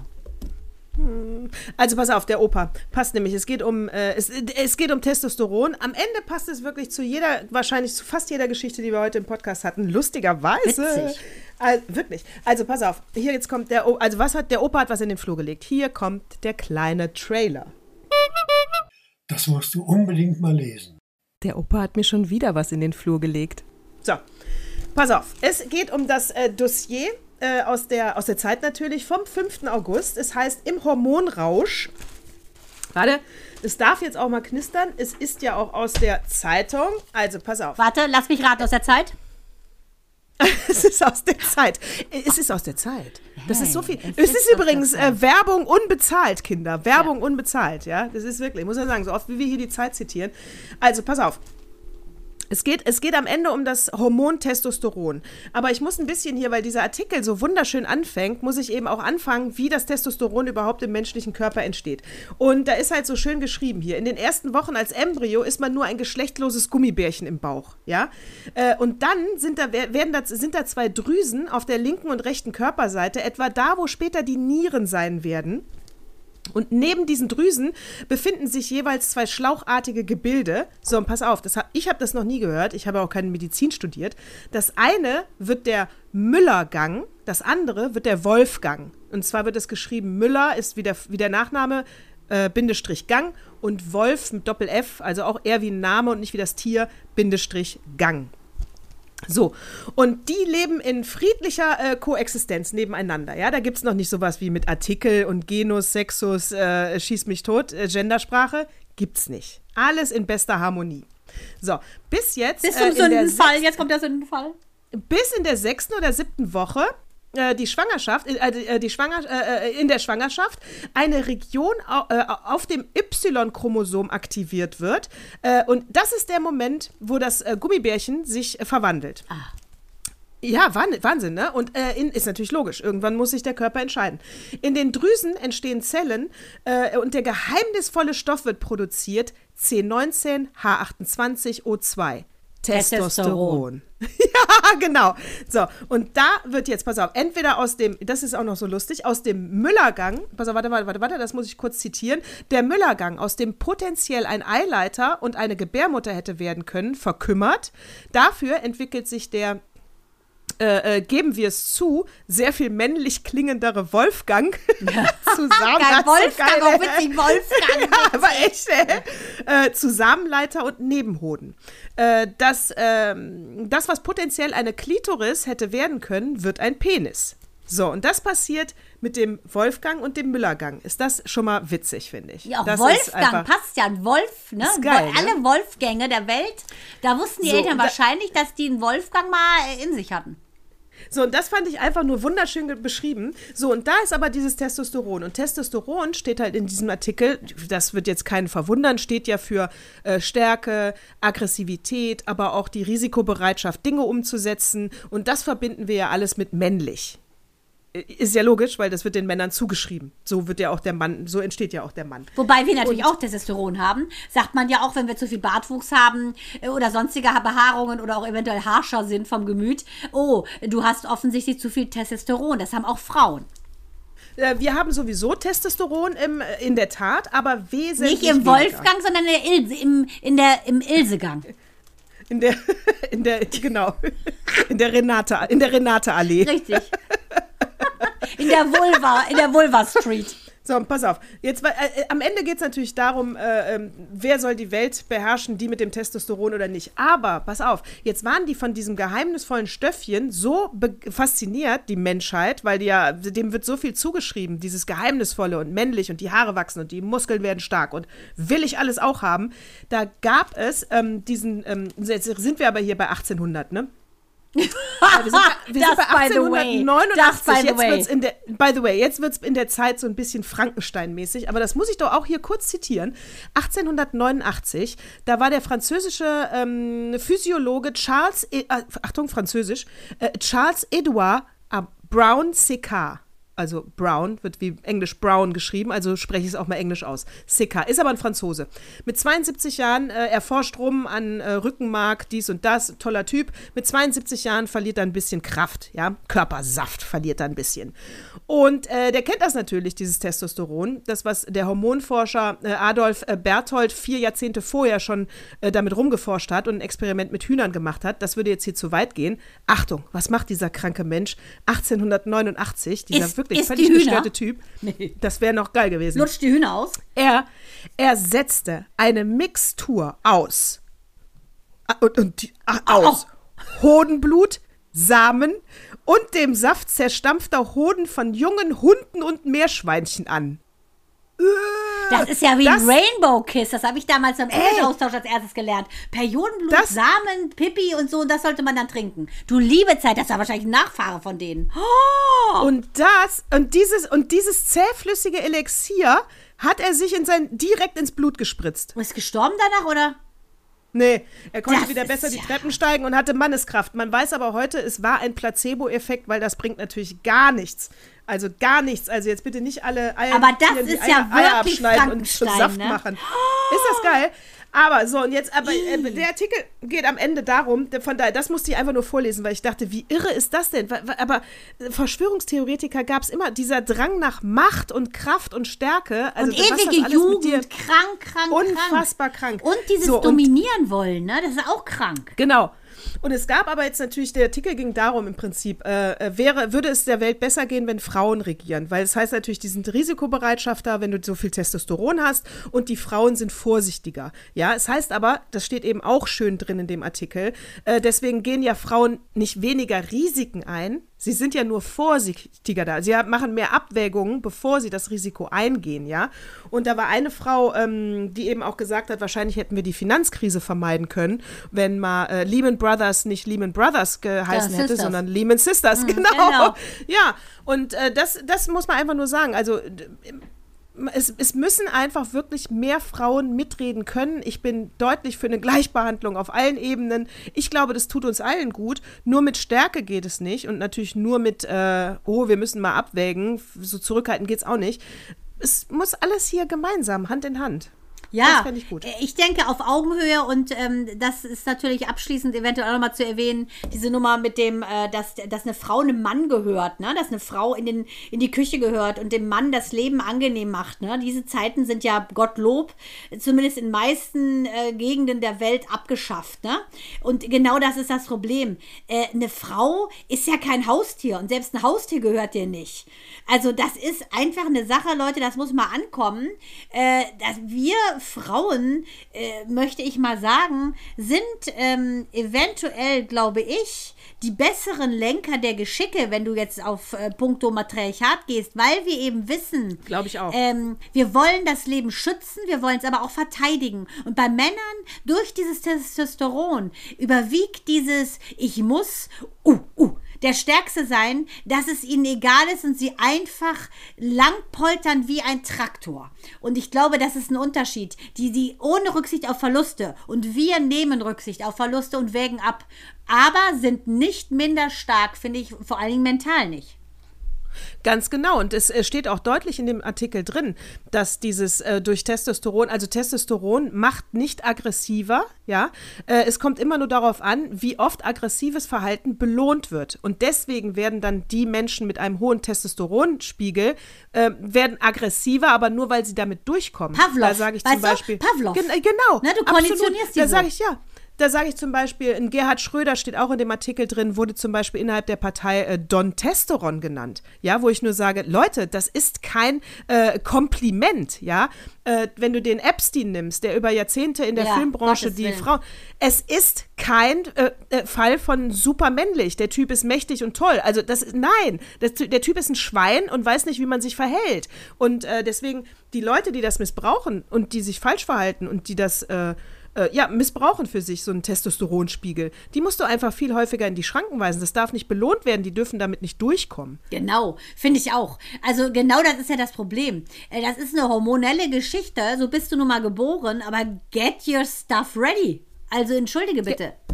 S3: Also pass auf, der Opa passt nämlich. Es geht um äh, es, es geht um Testosteron. Am Ende passt es wirklich zu jeder, wahrscheinlich zu fast jeder Geschichte, die wir heute im Podcast hatten. Lustigerweise.
S1: Witzig.
S3: Also, wirklich. Also pass auf. Hier jetzt kommt der. O also was hat der Opa hat was in den Flur gelegt. Hier kommt der kleine Trailer.
S4: Das musst du unbedingt mal lesen.
S3: Der Opa hat mir schon wieder was in den Flur gelegt. So, pass auf. Es geht um das äh, Dossier äh, aus, der, aus der Zeit natürlich vom 5. August. Es heißt im Hormonrausch. Warte, es darf jetzt auch mal knistern. Es ist ja auch aus der Zeitung. Also pass auf.
S1: Warte, lass mich raten aus der Zeit.
S3: Es ist aus der Zeit. Es ist aus der Zeit. Das ist so viel.
S1: Hey,
S3: Es
S1: es
S3: ist,
S1: ist
S3: übrigens äh, Werbung unbezahlt, Kinder. Werbung unbezahlt, ja. Das ist wirklich, muss man sagen, so oft wie wir hier die Zeit zitieren. Also, pass auf. Es geht, es geht am Ende um das Hormon Testosteron. Aber ich muss ein bisschen hier, weil dieser Artikel so wunderschön anfängt, muss ich eben auch anfangen, wie das Testosteron überhaupt im menschlichen Körper entsteht. Und da ist halt so schön geschrieben hier. In den ersten Wochen als Embryo ist man nur ein geschlechtloses Gummibärchen im Bauch. Ja? Äh, Und dann sind da, werden da, sind da zwei Drüsen auf der linken und rechten Körperseite, etwa da, wo später die Nieren sein werden. Und neben diesen Drüsen befinden sich jeweils zwei schlauchartige Gebilde. So, und pass auf, hab, ich habe das noch nie gehört. Ich habe auch keine Medizin studiert. Das eine wird der Müllergang, das andere wird der Wolfgang. Und zwar wird es geschrieben, Müller ist wie der, wie der Nachname, äh, Bindestrich Gang und Wolf mit Doppel F, also auch eher wie ein Name und nicht wie das Tier, Bindestrich Gang. So, und die leben in friedlicher äh, Koexistenz nebeneinander. Ja, da gibt es noch nicht sowas wie mit Artikel und Genus, Sexus, äh, Schieß mich tot, äh, Gendersprache. Gibt's nicht. Alles in bester Harmonie. So, bis jetzt.
S1: Bis
S3: äh,
S1: zum
S3: der
S1: Sündenfall. Jetzt kommt der Sündenfall.
S3: bis in der sechsten oder siebten Woche äh, die Schwangerschaft, äh, äh, die Schwanger, äh, äh, in der Schwangerschaft eine Region au, äh, auf dem Y-Chromosom aktiviert wird. Äh, und das ist der Moment, wo das äh, Gummibärchen sich äh, verwandelt. Ja, Wahn- Wahnsinn, ne? Und äh, in, ist natürlich logisch. Irgendwann muss sich der Körper entscheiden. In den Drüsen entstehen Zellen äh, und der geheimnisvolle Stoff wird produziert: C19, H28, O2. Testosteron. ja, genau. So, und da wird jetzt, pass auf, entweder aus dem, das ist auch noch so lustig, aus dem Müllergang, pass auf, warte, warte, warte, warte, das muss ich kurz zitieren, der Müllergang, aus dem potenziell ein Eileiter und eine Gebärmutter hätte werden können, verkümmert. Dafür entwickelt sich der äh, äh, geben wir es zu, sehr viel männlich klingendere Wolfgang zusammen.
S1: Geil, Wolfgang, auch witzig, Wolfgang.
S3: Ja, aber echt. Äh, zu Samenleiter und Nebenhoden. Äh, das, ähm, das, was potenziell eine Klitoris hätte werden können, wird ein Penis. So, und das passiert mit dem Wolfgang und dem Müllergang. Ist das schon mal witzig, finde ich.
S1: Ja, auch
S3: das
S1: Wolfgang passt ja. Ein Wolf, ne?
S3: Ist geil,
S1: Wo- Alle Wolfgänge der Welt, da wussten die
S3: So,
S1: Eltern
S3: da-
S1: wahrscheinlich, dass die einen Wolfgang mal äh, in sich hatten.
S3: So, und das fand ich einfach nur wunderschön beschrieben. So, und da ist aber dieses Testosteron. Und Testosteron steht halt in diesem Artikel, das wird jetzt keinen verwundern, steht ja für äh, Stärke, Aggressivität, aber auch die Risikobereitschaft, Dinge umzusetzen. Und das verbinden wir ja alles mit männlich. Äh, Ist ja logisch, weil das wird den Männern zugeschrieben. So wird ja auch der Mann, so entsteht ja auch der Mann.
S1: Wobei wir natürlich auch Testosteron haben. Sagt man ja auch, wenn wir zu viel Bartwuchs haben äh, oder sonstige Behaarungen oder auch eventuell harscher sind vom Gemüt. Oh, du hast offensichtlich zu viel Testosteron. Das haben auch Frauen.
S3: Äh, Wir haben sowieso Testosteron im, in der Tat, aber wesentlich
S1: Nicht im. Wolfgang, sondern in der Ilse, im, in der, im Ilsegang.
S3: In der, in der, genau, in der Renate, in der Renate-Allee.
S1: Richtig. In der Vulva, in der Vulva Street.
S3: So, pass auf. Jetzt, äh, äh, am Ende geht es natürlich darum, äh, ähm, wer soll die Welt beherrschen, die mit dem Testosteron oder nicht. Aber, pass auf, jetzt waren die von diesem geheimnisvollen Stöffchen so fasziniert, die Menschheit, weil die ja, dem wird so viel zugeschrieben, dieses Geheimnisvolle und männlich und die Haare wachsen und die Muskeln werden stark und will ich alles auch haben. Da gab es ähm, diesen, ähm, jetzt sind wir aber hier bei 1800, ne? Ja, wir sind, bei- wir sind bei
S1: by the way.
S3: 1889.
S1: Das, by the
S3: jetzt
S1: way.
S3: wird's in der, by the way, jetzt wird es in der Zeit so ein bisschen Frankenstein-mäßig, aber das muss ich doch auch hier kurz zitieren. 1889, da war der französische ähm, Physiologe Charles, e äh, Achtung, französisch, äh, Charles Edouard äh, Brown Séquard. Also Brown wird wie Englisch Brown geschrieben, also spreche ich es auch mal Englisch aus. Séquard ist aber ein Franzose. Mit 72 Jahren, äh, er forscht rum an äh, Rückenmark, dies und das, toller Typ. Mit 72 Jahren verliert er ein bisschen Kraft, ja, Körpersaft verliert er ein bisschen. Und äh, der kennt das natürlich, dieses Testosteron, das was der Hormonforscher äh, Adolf äh, Berthold vier Jahrzehnte vorher schon äh, damit rumgeforscht hat und ein Experiment mit Hühnern gemacht hat. Das würde jetzt hier zu weit gehen. Achtung, was macht dieser kranke Mensch 1889, dieser
S1: Ist-
S3: wirklich
S1: ist
S3: völlig gestörte Typ? Das wäre noch geil gewesen.
S1: Lutscht die Hühner aus.
S3: Er, er setzte eine Mixtur aus. Und, und die, ah, aus. Hodenblut, Samen und dem Saft zerstampfter Hoden von jungen Hunden und Meerschweinchen an.
S1: Das ist ja wie
S3: Das-
S1: ein Rainbow Kiss. Das habe ich damals beim Englisch-Austausch als erstes gelernt. Periodenblut,
S3: Das-
S1: Samen, Pipi und so, das sollte man dann trinken. Du liebe Zeit, das ist ja wahrscheinlich ein Nachfahre von denen. Oh,
S3: Und das, und dieses, und dieses zähflüssige Elixier hat er sich in sein, direkt ins Blut gespritzt.
S1: ist gestorben danach, oder?
S3: Nee, er konnte
S1: Das
S3: wieder besser die
S1: ja-
S3: Treppen steigen und hatte Manneskraft. Man weiß aber heute, es war ein Placebo-Effekt, weil das bringt natürlich gar nichts. Also gar nichts. Also jetzt bitte nicht alle Eier,
S1: Aber das
S3: Tieren
S1: ist ja
S3: Eier, Eier
S1: wirklich
S3: abschneiden und zu
S1: Frankenstein,
S3: Saft
S1: ne?
S3: machen. Ist das geil? Aber so, und jetzt, aber äh, der Artikel geht am Ende darum, von daher, das musste ich einfach nur vorlesen, weil ich dachte, wie irre ist das denn? Aber Verschwörungstheoretiker gab es immer dieser Drang nach Macht und Kraft und Stärke. Also,
S1: und ewige Jugend, krank, krank,
S3: Unfassbar krank.
S1: Und dieses
S3: So, und-
S1: Dominieren wollen, ne? Das ist auch krank.
S3: Genau. Und es gab aber jetzt natürlich, der Artikel ging darum im Prinzip, äh, äh, wäre, würde es der Welt besser gehen, wenn Frauen regieren? Weil es heißt natürlich, die sind Risikobereitschaft da, wenn du so viel Testosteron hast und die Frauen sind vorsichtiger. Ja, es heißt aber, das steht eben auch schön drin in dem Artikel, äh, deswegen gehen ja Frauen nicht weniger Risiken ein, Sie sind ja nur vorsichtiger da. Sie machen mehr Abwägungen, bevor sie das Risiko eingehen, ja. Und da war eine Frau, ähm, die eben auch gesagt hat, wahrscheinlich hätten wir die Finanzkrise vermeiden können, wenn mal äh, Lehman Brothers nicht Lehman Brothers geheißen
S1: Ja,
S3: hätte,
S1: Sisters.
S3: sondern Lehman Sisters, genau.
S1: genau.
S3: Ja, und äh, das, das muss man einfach nur sagen. Also es, es müssen einfach wirklich mehr Frauen mitreden können. Ich bin deutlich für eine Gleichbehandlung auf allen Ebenen. Ich glaube, das tut uns allen gut. Nur mit Stärke geht es nicht und natürlich nur mit, äh, oh, wir müssen mal abwägen. So zurückhaltend geht es auch nicht. Es muss alles hier gemeinsam, Hand in Hand.
S1: Ja,
S3: Das ich gut.
S1: äh, ich denke auf Augenhöhe und ähm, das ist natürlich abschließend eventuell auch nochmal zu erwähnen, diese Nummer mit dem, äh, dass, dass eine Frau einem Mann gehört, ne? dass eine Frau in, den, in die Küche gehört und dem Mann das Leben angenehm macht. Ne? Diese Zeiten sind ja Gottlob, zumindest in meisten äh, Gegenden der Welt abgeschafft. Ne? Und genau das ist das Problem. Äh, eine Frau ist ja kein Haustier und selbst ein Haustier gehört dir nicht. Also das ist einfach eine Sache, Leute, das muss mal ankommen, äh, dass wir Frauen, äh, möchte ich mal sagen, sind ähm, eventuell, glaube ich, die besseren Lenker der Geschicke, wenn du jetzt auf äh, puncto Matriarchat gehst, weil wir eben wissen,
S3: Glaube ich auch.
S1: ähm, wir wollen das Leben schützen, wir wollen es aber auch verteidigen. Und bei Männern durch dieses Testosteron überwiegt dieses Ich muss, uh, uh, der Stärkste sein, dass es ihnen egal ist und sie einfach lang poltern wie ein Traktor. Und ich glaube, das ist ein Unterschied. Die, die ohne Rücksicht auf Verluste und wir nehmen Rücksicht auf Verluste und wägen ab, aber sind nicht minder stark, finde ich, vor allen Dingen mental nicht.
S3: Ganz genau. Und es äh, steht auch deutlich in dem Artikel drin, dass dieses äh, durch Testosteron, also Testosteron macht nicht aggressiver, ja. Äh, es kommt immer nur darauf an, wie oft aggressives Verhalten belohnt wird. Und deswegen werden dann die Menschen mit einem hohen Testosteronspiegel äh, werden aggressiver, aber nur weil sie damit durchkommen.
S1: Pavlov.
S3: Da sage ich zum Beispiel.
S1: Du? Pavlov.
S3: Gen äh, genau.
S1: Ne, du
S3: absolut.
S1: konditionierst die
S3: Da sage ich ja. Da sage ich zum Beispiel, in Gerhard Schröder steht auch in dem Artikel drin, wurde zum Beispiel innerhalb der Partei äh, Don Testoron genannt. Ja, wo ich nur sage, Leute, das ist kein äh, Kompliment, ja. Äh, wenn du den Epstein nimmst, der über Jahrzehnte in der
S1: Ja,
S3: Filmbranche die. Frau. Es ist kein äh, äh, Fall von supermännlich. Der Typ ist mächtig und toll. Also das nein, das, der Typ ist ein Schwein und weiß nicht, wie man sich verhält. Und äh, deswegen die Leute, die das missbrauchen und die sich falsch verhalten und die das äh, ja, missbrauchen für sich so einen Testosteronspiegel. Die musst du einfach viel häufiger in die Schranken weisen. Das darf nicht belohnt werden, die dürfen damit nicht durchkommen.
S1: Genau, finde ich auch. Also genau das ist ja das Problem. Äh, Das ist eine hormonelle Geschichte, so bist du nun mal geboren, aber get your stuff ready. Also entschuldige bitte.
S3: Ja,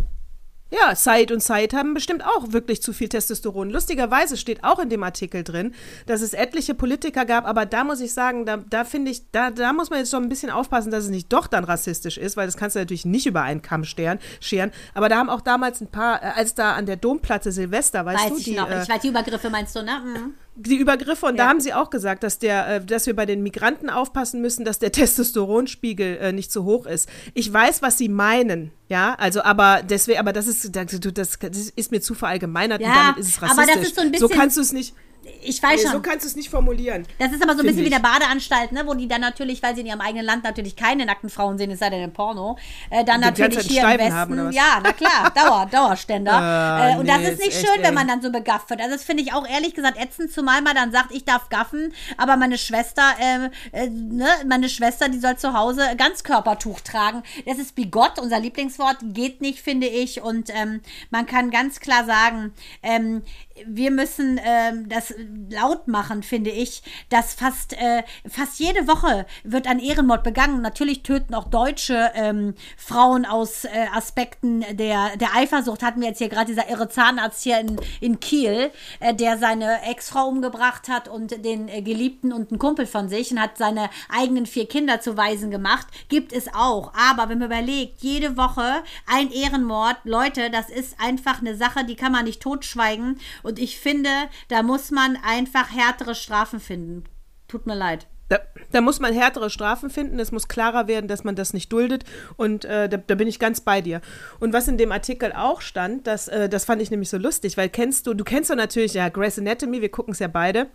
S3: Said und Said haben bestimmt auch wirklich zu viel Testosteron. Lustigerweise steht auch in dem Artikel drin, dass es etliche Politiker gab, aber da muss ich sagen, da, da finde ich, da, da muss man jetzt schon ein bisschen aufpassen, dass es nicht doch dann rassistisch ist, weil das kannst du natürlich nicht über einen Kamm scheren. scheren. Aber da haben auch damals ein paar, äh, als da an der Domplatte Silvester, weißt
S1: Weiß
S3: du,
S1: ich
S3: die,
S1: noch.
S3: äh,
S1: ich weiß, die Übergriffe meinst du, ne? Mhm.
S3: Die Übergriffe und da haben sie auch gesagt, dass der, äh, dass wir bei den Migranten aufpassen müssen, dass der Testosteronspiegel äh, nicht zu hoch ist. Ich weiß, was sie meinen, ja, also aber deswegen, aber das ist, das, das, ist mir zu verallgemeinert und
S1: Ja,
S3: damit ist es
S1: aber
S3: rassistisch.
S1: das ist so ein
S3: so
S1: bisschen-
S3: kannst du es nicht,
S1: Ich weiß
S3: nee,
S1: schon.
S3: so kannst du es nicht formulieren.
S1: Das ist aber so ein bisschen wie
S3: ich.
S1: der Badeanstalt, ne, wo die dann natürlich, weil sie in ihrem eigenen Land natürlich keine nackten Frauen sehen, es sei denn im Porno, äh, dann natürlich hier im
S3: Steifen
S1: Westen,
S3: haben,
S1: ja, na klar, Dauer, Dauerständer.
S3: Ah,
S1: äh, und das
S3: nee,
S1: ist nicht
S3: ist echt,
S1: schön, wenn
S3: ey.
S1: man dann so begafft wird. Also das finde ich auch ehrlich gesagt ätzend, zumal man dann sagt, ich darf gaffen, aber meine Schwester, äh, äh, ne, meine Schwester, die soll zu Hause Ganzkörpertuch tragen. Das ist bigott, unser Lieblingswort, geht nicht, finde ich. Und ähm, man kann ganz klar sagen, ähm, wir müssen ähm, das laut machen, finde ich, dass fast, äh, fast jede Woche wird ein Ehrenmord begangen. Natürlich töten auch deutsche ähm, Frauen aus äh, Aspekten der, der Eifersucht. Hatten wir jetzt hier gerade dieser irre Zahnarzt hier in, in Kiel, äh, der seine Ex-Frau umgebracht hat und den äh, Geliebten und einen Kumpel von sich und hat seine eigenen vier Kinder zu Waisen gemacht. Gibt es auch. Aber wenn man überlegt, jede Woche ein Ehrenmord, Leute, das ist einfach eine Sache, die kann man nicht totschweigen. Und ich finde, da muss man einfach härtere Strafen finden. Tut mir leid.
S3: Da, da muss man härtere Strafen finden, es muss klarer werden, dass man das nicht duldet und äh, da, da bin ich ganz bei dir. Und was in dem Artikel auch stand, das, äh, das fand ich nämlich so lustig, weil kennst du, du kennst doch natürlich ja Grey's Anatomy, wir gucken es ja beide,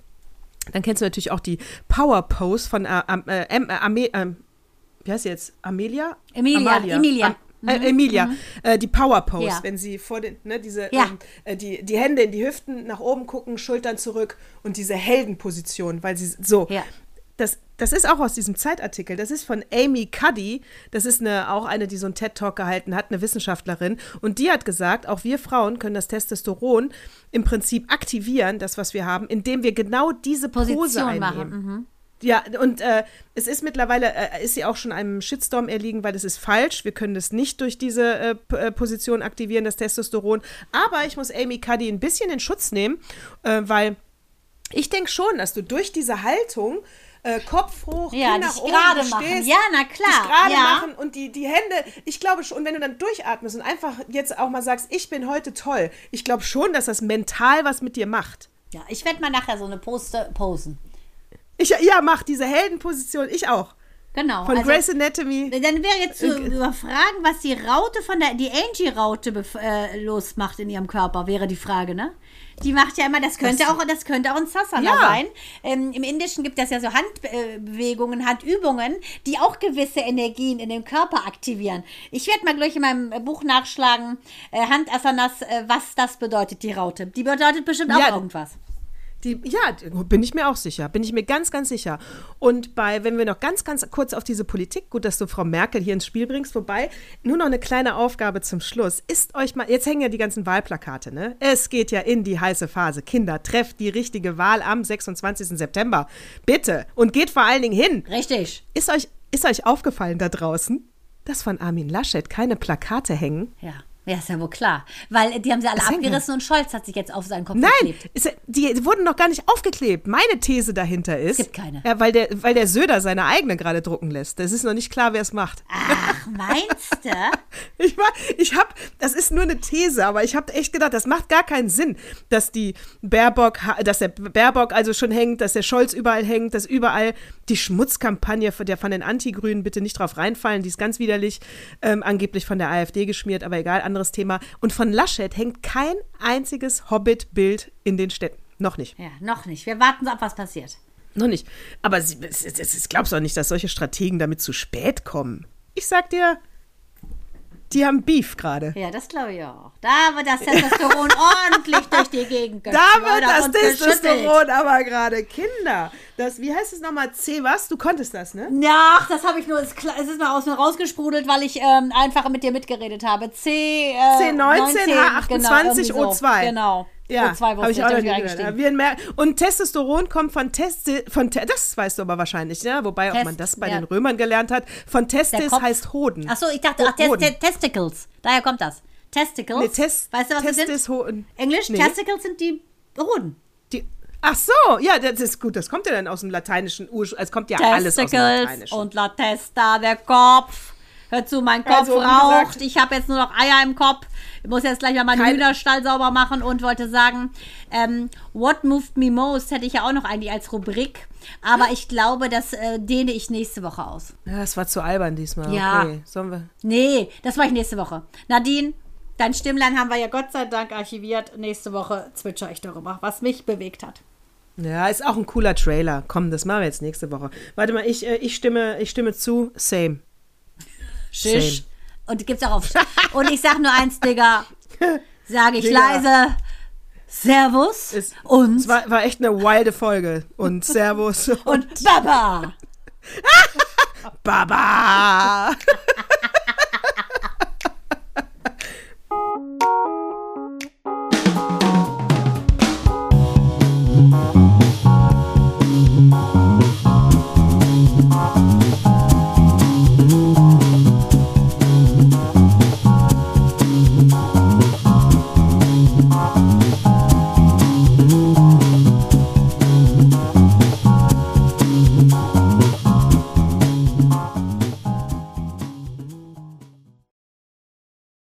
S3: dann kennst du natürlich auch die Power Pose von äh, äh, äh, Ame- ähm, wie heißt sie jetzt? Amelia?
S1: Emilia,
S3: Amalia.
S1: Emilia.
S3: Am- äh, Emilia, äh, die Power Pose,
S1: Ja.
S3: wenn sie vor den, ne, diese,
S1: Ja.
S3: ähm, äh, die, die Hände in die Hüften nach oben gucken, Schultern zurück und diese Heldenposition, weil sie so.
S1: Ja.
S3: Das, das ist auch aus diesem Zeitartikel. Das ist von Amy Cuddy. Das ist eine, auch eine, die so einen TED-Talk gehalten hat, eine Wissenschaftlerin. Und die hat gesagt, auch wir Frauen können das Testosteron im Prinzip aktivieren, das, was wir haben, indem wir genau diese Pose
S1: Position
S3: einnehmen.
S1: machen. Mhm.
S3: Ja, und äh, es ist mittlerweile, äh, ist sie auch schon einem Shitstorm erliegen, weil es ist falsch. Wir können das nicht durch diese äh, äh, Position aktivieren, das Testosteron. Aber ich muss Amy Cuddy ein bisschen in Schutz nehmen, äh, weil ich denke schon, dass du durch diese Haltung äh, Kopf hoch,
S1: Ja,
S3: Kinn nach oben
S1: machen.
S3: stehst,
S1: Ja, na klar,
S3: gerade
S1: ja.
S3: machen und die, die Hände, ich glaube schon, und wenn du dann durchatmest und einfach jetzt auch mal sagst, ich bin heute toll, ich glaube schon, dass das mental was mit dir macht.
S1: Ja, ich werde mal nachher so eine Poste posen.
S3: Ich, ja, mach diese Heldenposition, ich auch.
S1: Genau.
S3: Von
S1: also-
S3: Grey's Anatomy.
S1: Dann wäre jetzt zu überfragen, was die Raute von der, die Angie-Raute äh, losmacht in ihrem Körper, wäre die Frage, ne? Die macht ja immer, das könnte auch, das könnte auch ein Sassana
S3: Ja.
S1: sein. Ähm, Im Indischen gibt es ja so Handbewegungen, Handübungen, die auch gewisse Energien in dem Körper aktivieren. Ich werde mal gleich in meinem äh, Buch nachschlagen, äh, Handasanas, äh, was das bedeutet, die Raute. Die bedeutet bestimmt auch
S3: Ja.
S1: irgendwas.
S3: Die, ja, bin ich mir auch sicher. Bin ich mir ganz, ganz sicher. Und bei, wenn wir noch ganz, ganz kurz auf diese Politik, gut, dass du Frau Merkel hier ins Spiel bringst, wobei, nur noch eine kleine Aufgabe zum Schluss. Ist euch mal, jetzt hängen ja die ganzen Wahlplakate, ne? Es geht ja in die heiße Phase. Kinder, trefft die richtige Wahl am 26. September. Bitte. Und geht vor allen Dingen hin.
S1: Richtig.
S3: Ist euch, ist euch aufgefallen da draußen, dass von Armin Laschet keine Plakate hängen?
S1: Ja. Ja, ist ja wohl klar. Weil die haben sie alle
S3: Es hängt
S1: abgerissen und Scholz hat sich jetzt auf seinen Kopf
S3: Nein,
S1: geklebt.
S3: ist, die wurden noch gar nicht aufgeklebt. Meine These dahinter ist,
S1: gibt keine.
S3: Ja, weil, der, weil der Söder seine eigene gerade drucken lässt. Es ist noch nicht klar, wer es macht.
S1: Ach, meinst du?
S3: Ich war, ich habe, das ist nur eine These, aber ich habe echt gedacht, das macht gar keinen Sinn, dass die Baerbock, dass der Baerbock also schon hängt, dass der Scholz überall hängt, dass überall die Schmutzkampagne von der von den Antigrünen bitte nicht drauf reinfallen, die ist ganz widerlich, ähm, angeblich von der AfD geschmiert, aber egal, anderes Thema. Und von Laschet hängt kein einziges Hobbit-Bild in den Städten. Noch nicht.
S1: Ja, noch nicht. Wir warten ab, was passiert.
S3: Noch nicht. Aber es, es, es, glaubst auch nicht, dass solche Strategen damit zu spät kommen. Ich sag dir, die haben Beef gerade.
S1: Ja, das glaube ich auch. Da wird das Testosteron ordentlich durch die Gegend
S3: Da wird
S1: geschleudert
S3: das. Testosteron aber gerade Kinder. Das, wie heißt es nochmal? C was? Du konntest das, ne?
S1: Ja, ach, das habe ich nur, es ist mir aus mir rausgesprudelt, weil ich ähm, einfach mit dir mitgeredet habe. C, äh,
S3: C19,
S1: 19,
S3: H28,
S1: genau, irgendwie so.
S3: O2.
S1: Genau.
S3: Ja,
S1: O2
S3: habe ich auch noch gehört. Und Testosteron kommt von Testi von Te das weißt du aber wahrscheinlich, ja? Wobei, ob
S1: Test,
S3: man das bei
S1: ja.
S3: den Römern gelernt hat. Von Testis heißt Hoden.
S1: Ach so, ich dachte, ach,
S3: Ho-
S1: Tes- Te- Testicles. Daher kommt das. Testicles.
S3: Nee, Tes-
S1: weißt du, was das
S3: Testis
S1: sind?
S3: Hoden.
S1: Englisch,
S3: Nee.
S1: Testicles sind die Hoden.
S3: Ach so, ja, das ist gut. Das kommt ja dann aus dem lateinischen Ursprung. Es kommt ja alles aus dem
S1: Testicles
S3: Lateinischen.
S1: und La Testa, der Kopf. Hör zu, mein Kopf
S3: Also,
S1: raucht.
S3: gesagt-
S1: ich habe jetzt nur noch Eier im Kopf. Ich muss jetzt gleich mal meinen Hühnerstall sauber machen und wollte sagen, ähm, What Moved Me Most hätte ich ja auch noch eigentlich als Rubrik. Aber ich glaube, das äh, dehne ich nächste Woche aus.
S3: ja, das war zu albern diesmal.
S1: Ja.
S3: Okay, sollen wir.
S1: Nee, das mache ich nächste Woche. Nadine, dein Stimmlein haben wir ja Gott sei Dank archiviert. Nächste Woche zwitscher ich darüber, was mich bewegt hat.
S3: Ja, ist auch ein cooler Trailer. Komm, das machen wir jetzt nächste Woche. Warte mal, ich, äh, ich, stimme, ich stimme zu. Same.
S1: Schisch. Und gibt's auch auf. Und ich sag nur eins, Digga. Sage ich
S3: Digga.
S1: leise. Servus.
S3: Es,
S1: und,
S3: es war, war echt eine wilde Folge. Und Servus.
S1: und Baba.
S3: Baba.